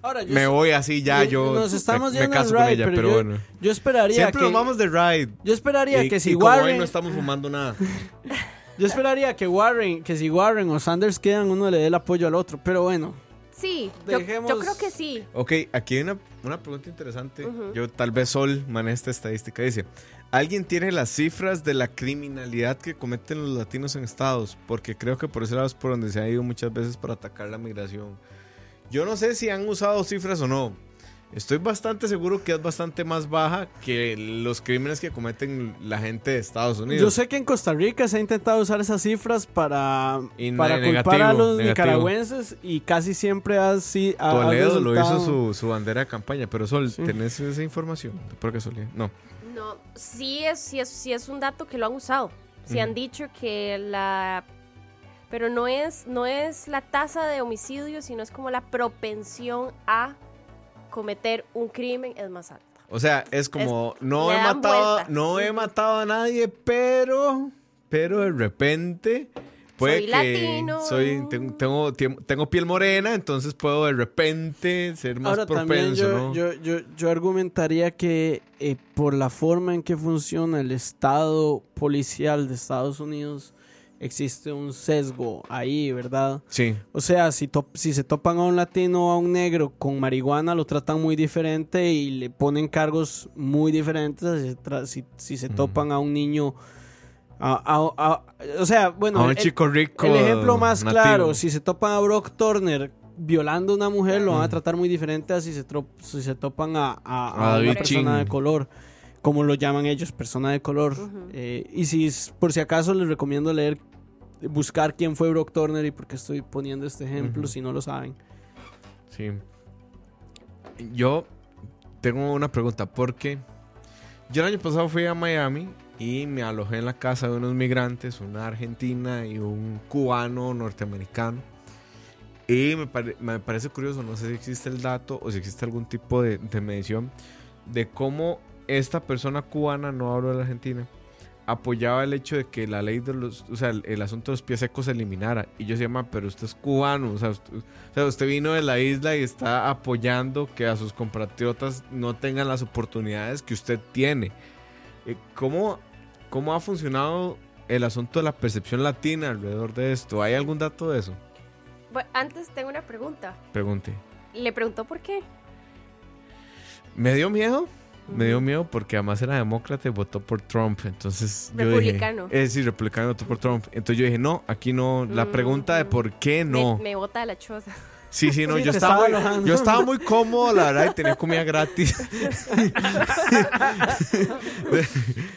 Ahora, yo me voy así ya, yo, nos estamos me, caso con ella, pero, bueno. Yo esperaría Siempre que... nos vamos de ride. Yo esperaría que si y Warren... Como hoy no estamos fumando nada. yo esperaría que Warren, que si Warren o Sanders quedan, uno le dé el apoyo al otro, pero bueno... Sí, yo, creo que sí. Ok, aquí hay una, una pregunta interesante. Yo tal vez Sol maneja esta estadística. Dice, ¿alguien tiene las cifras de la criminalidad que cometen los latinos en estados? Porque creo que por ese lado es por donde se ha ido muchas veces para atacar la migración. Yo no sé si han usado cifras o no. Estoy bastante seguro que es bastante más baja que los crímenes que cometen la gente de Estados Unidos. Yo sé que en Costa Rica se ha intentado usar esas cifras para, para culpar a los nicaragüenses y casi siempre así. Toledo lo hizo su, bandera de campaña, pero Sol, ¿tenés esa información? ¿Por qué Sol? No. No, sí es, sí es, sí es un dato que lo han usado. Se han dicho que la pero no es no es la tasa de homicidio, sino es como la propensión a cometer un crimen es más alta. O sea, es como no he matado, no he matado a nadie, pero pero de repente Puede Soy que latino. soy tengo, tengo, tengo piel morena, entonces puedo de repente ser más Ahora también propenso, yo, ¿no? yo, yo, yo argumentaría que eh, por la forma en que funciona el estado policial de Estados Unidos existe un sesgo ahí, ¿verdad? Sí, O sea, si, top- si se topan a un latino o a un negro con marihuana, lo tratan muy diferente y le ponen cargos muy diferentes si, si, se topan a un niño. a- a- a- o sea, bueno, a un el- chico rico. el ejemplo más nativo. claro, si se topan a Brock Turner violando a una mujer, lo van a tratar muy diferente a si se, si se topan a, una persona de color, como lo llaman ellos, persona de color. Eh, y si es- por si acaso les recomiendo leer, buscar quién fue Brock Turner y por qué estoy poniendo este ejemplo, si no lo saben. Sí. Yo tengo una pregunta, porque yo el año pasado fui a Miami y me alojé en la casa de unos migrantes, una argentina y un cubano norteamericano. Y me, pare- me parece curioso, no sé si existe el dato o si existe algún tipo de, de medición de cómo esta persona cubana, no hablo de la Argentina, apoyaba el hecho de que la ley de los, o sea, el, el asunto de los pies secos se eliminara. Y yo decía, "Ma, pero usted es cubano, o sea, usted, o sea, usted vino de la isla y está apoyando que a sus compatriotas no tengan las oportunidades que usted tiene. Eh, ¿Cómo, cómo ha funcionado el asunto de la percepción latina alrededor de esto? ¿Hay algún dato de eso? Bueno, antes tengo una pregunta. Pregunte. ¿Le preguntó por qué? Me dio miedo. Me dio miedo porque además era demócrata y votó por Trump. Entonces yo Republicano. dije... Eh, sí, republicano votó por Trump. Entonces yo dije, no, aquí no. La Mm, pregunta de mm. por qué no. Me, me bota de la choza. Sí, sí, no. Sí, yo, estaba estaba muy, yo estaba muy cómodo, la verdad, y tenía comida gratis.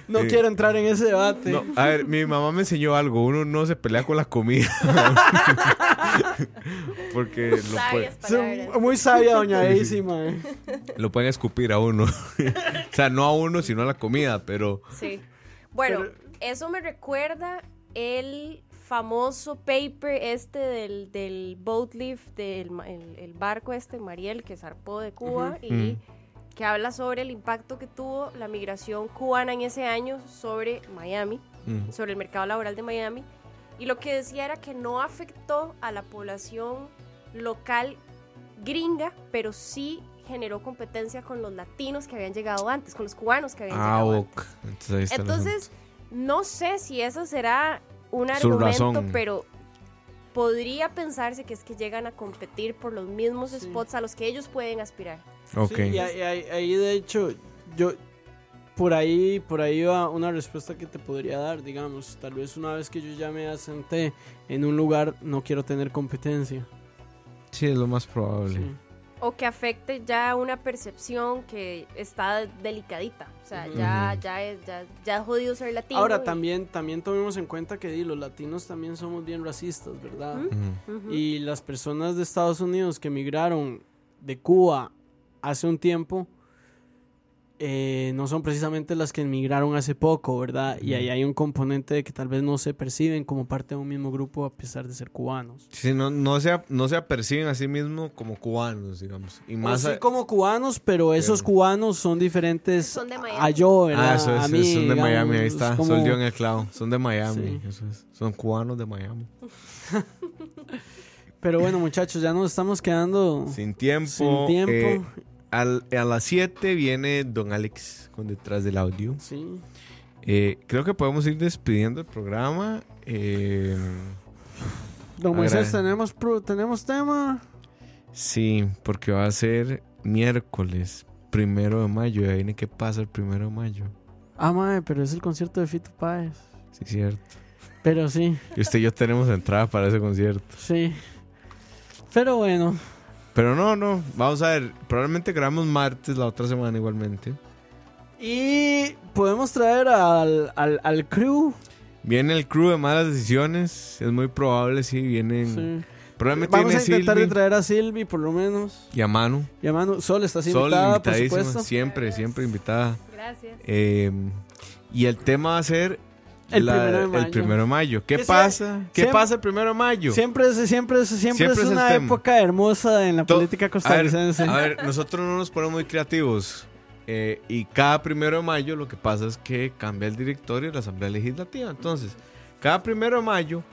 No quiero entrar en ese debate. No, a ver, mi mamá me enseñó algo. Uno no se pelea con la comida. Porque lo, puede- Son muy sabia, doña Daisy, lo pueden escupir a uno. o sea, no a uno, sino a la comida, pero... Sí. Bueno, Pero- eso me recuerda el famoso paper este del, del boat lift, del el, el barco este, Mariel, que zarpó de Cuba y Mm. que habla sobre el impacto que tuvo la migración cubana en ese año sobre Miami, mm, sobre el mercado laboral de Miami. Y lo que decía era que no afectó a la población local gringa, pero sí generó competencia con los latinos que habían llegado antes, con los cubanos que habían Ah, llegado ok. antes. Entonces, no sé si eso será un argumento, razón. pero podría pensarse que es que llegan a competir por los mismos Sí. spots a los que ellos pueden aspirar. Ok. Sí, y ahí, ahí- ahí, de hecho, yo por ahí, por ahí va una respuesta que te podría dar, digamos, tal vez una vez que yo ya me asenté en un lugar, no quiero tener competencia. Sí, es lo más probable. Sí. O que afecte ya una percepción que está delicadita. O sea, ya, ya, es, ya, ya es jodido ser latino. Ahora y- también, también tomemos en cuenta que di, los latinos también somos bien racistas, ¿verdad? Ujú. Y las personas de Estados Unidos que emigraron de Cuba hace un tiempo eh, no son precisamente las que emigraron hace poco, ¿verdad? Y ahí hay un componente de que tal vez no se perciben como parte de un mismo grupo a pesar de ser cubanos. Sí, no, no, se, no se aperciben a sí mismos como cubanos, digamos. Y más Más a- como cubanos, pero esos Pero- cubanos son diferentes Son de Miami. a yo, ¿verdad? Ah, eso es, a mí, son de digamos, Miami, ahí es está. como- Sol dio en el clavo. Son de Miami. Sí. Eso es. Son cubanos de Miami. Pero bueno, muchachos, ya nos estamos quedando Sin tiempo. sin tiempo. eh, al- a las 7 viene Don Alex con detrás del audio. sí. Eh, creo que podemos ir despidiendo el programa. Eh, Don Moisés, ¿tenemos, ¿tenemos tema? sí, porque va a ser miércoles, primero de mayo. Y ahí viene qué pasa el primero de mayo. Ah, mae, pero es el concierto de Fito Páez. Sí, cierto. Pero sí, Y usted y yo tenemos entrada para ese concierto. sí. Pero bueno, Pero no, no. Vamos a ver. Probablemente grabamos martes la otra semana igualmente. y podemos traer al, al, al crew. Viene el crew de malas decisiones. Es muy probable, sí. Vienen. Sí. Probablemente Vamos a intentar de traer a Silvi, por lo menos. y a Manu. Y a Manu, Sol está así Sol, invitada, por invitadísima. supuesto. Siempre, siempre invitada. Gracias. Eh, y el tema va a ser El primero de mayo. el primero de mayo. ¿Qué pasa? ¿Qué siempre- pasa el primero de mayo? Siempre es, siempre es, siempre Siempre es una época hermosa en la To- política A ver, costarricense. a ver, nosotros no nos ponemos muy creativos. Eh, y cada primero de mayo lo que pasa es que cambia el directorio de la Asamblea Legislativa. Entonces, cada primero de mayo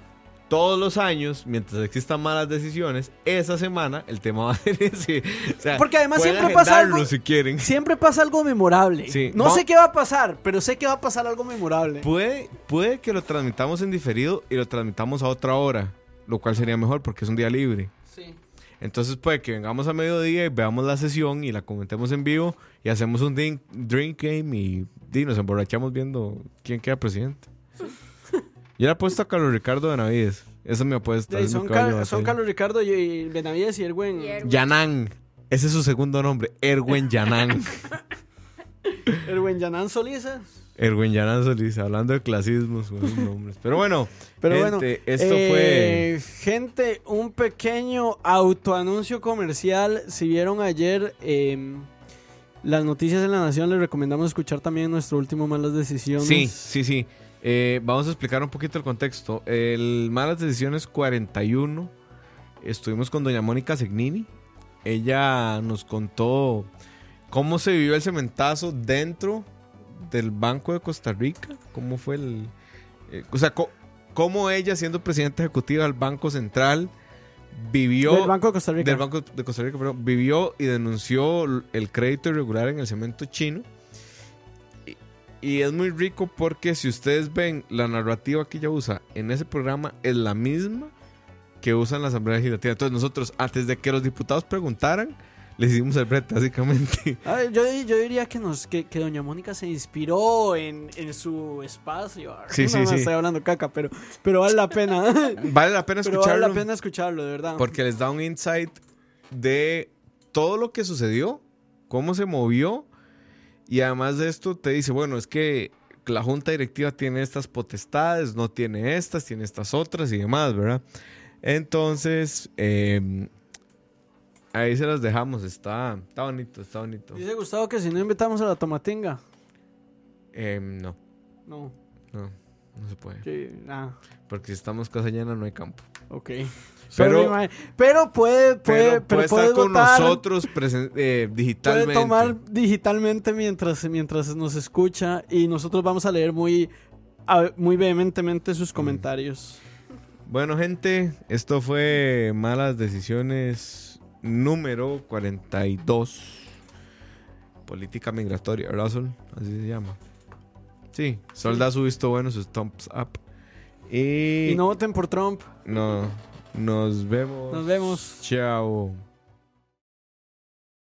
todos los años, mientras existan malas decisiones, esa semana el tema va a ser ese. O sea, Porque además siempre pasa algo- si quieren. Siempre pasa algo memorable. Sí. No sé qué va a pasar, pero sé que va a pasar algo memorable. Puede, puede que lo transmitamos en diferido y lo transmitamos a otra hora, lo cual sería mejor porque es un día libre. Sí. Entonces puede que vengamos a mediodía y veamos la sesión y la comentemos en vivo y hacemos un drink, drink game y, y nos emborrachamos viendo quién queda presidente. Yo le apuesto a Carlos Ricardo Benavides. Esa es mi apuesta. Sí, es mi son, Car-. Carlos Ricardo y, y Benavides y Erwin. Yanán. Ese es su segundo nombre. Erwin Yanán. Erwin Yanan Solisa. Erwin Yanán Solís. Hablando de clasismos, buenos nombres. Pero bueno, Pero gente, bueno, esto eh, gente, un pequeño autoanuncio comercial. Si vieron ayer eh, las noticias en la Nación, les recomendamos escuchar también nuestro último Malas fue... Decisiones. Sí, sí, sí. Eh, vamos a explicar un poquito el contexto. El Malas Decisiones 41. Estuvimos con doña Mónica Segnini. Ella nos contó cómo se vivió el cementazo dentro del Banco de Costa Rica. Cómo fue el... eh, o sea, cómo ella, siendo presidenta ejecutiva del Banco Central, vivió... Del Banco de Costa Rica. del Banco de Costa Rica, perdón, vivió y denunció el crédito irregular en el cemento chino. Y, es muy rico porque si ustedes ven la narrativa que ella usa en ese programa es la misma que usa en la Asamblea Legislativa. Entonces nosotros, antes de que los diputados preguntaran, les hicimos el brete, básicamente. A ver, yo, yo diría que, nos, que, que Doña Mónica se inspiró en, en su espacio. Sí, no, sí, no, sí. estoy hablando caca, pero, pero vale la pena. Vale la pena pero escucharlo. vale la pena escucharlo, de verdad. Porque les da un insight de todo lo que sucedió, cómo se movió. Y además de esto te dice, bueno, es que la junta directiva tiene estas potestades, no tiene estas, tiene estas otras y demás, ¿verdad? Entonces, eh, ahí se las dejamos. Está, está bonito, está bonito. Dice Gustavo que si no invitamos a la tomatinga. Eh, no, No, no, no se puede. sí, ah, Porque si estamos casa llena no hay campo. ok. Pero- pero puede, puede, Pero pero puede puede estar con votar, nosotros eh, Puede digitalmente. tomar digitalmente mientras, mientras nos escucha y nosotros vamos a leer muy, muy vehementemente sus comentarios. Bueno, gente, esto fue Malas Decisiones número 42. Política migratoria, ¿verdad, Sol? Así se llama. Sí, Sol da su visto bueno, sus thumbs up. Y, Y no voten por Trump. no, nos vemos. Nos vemos. Chao.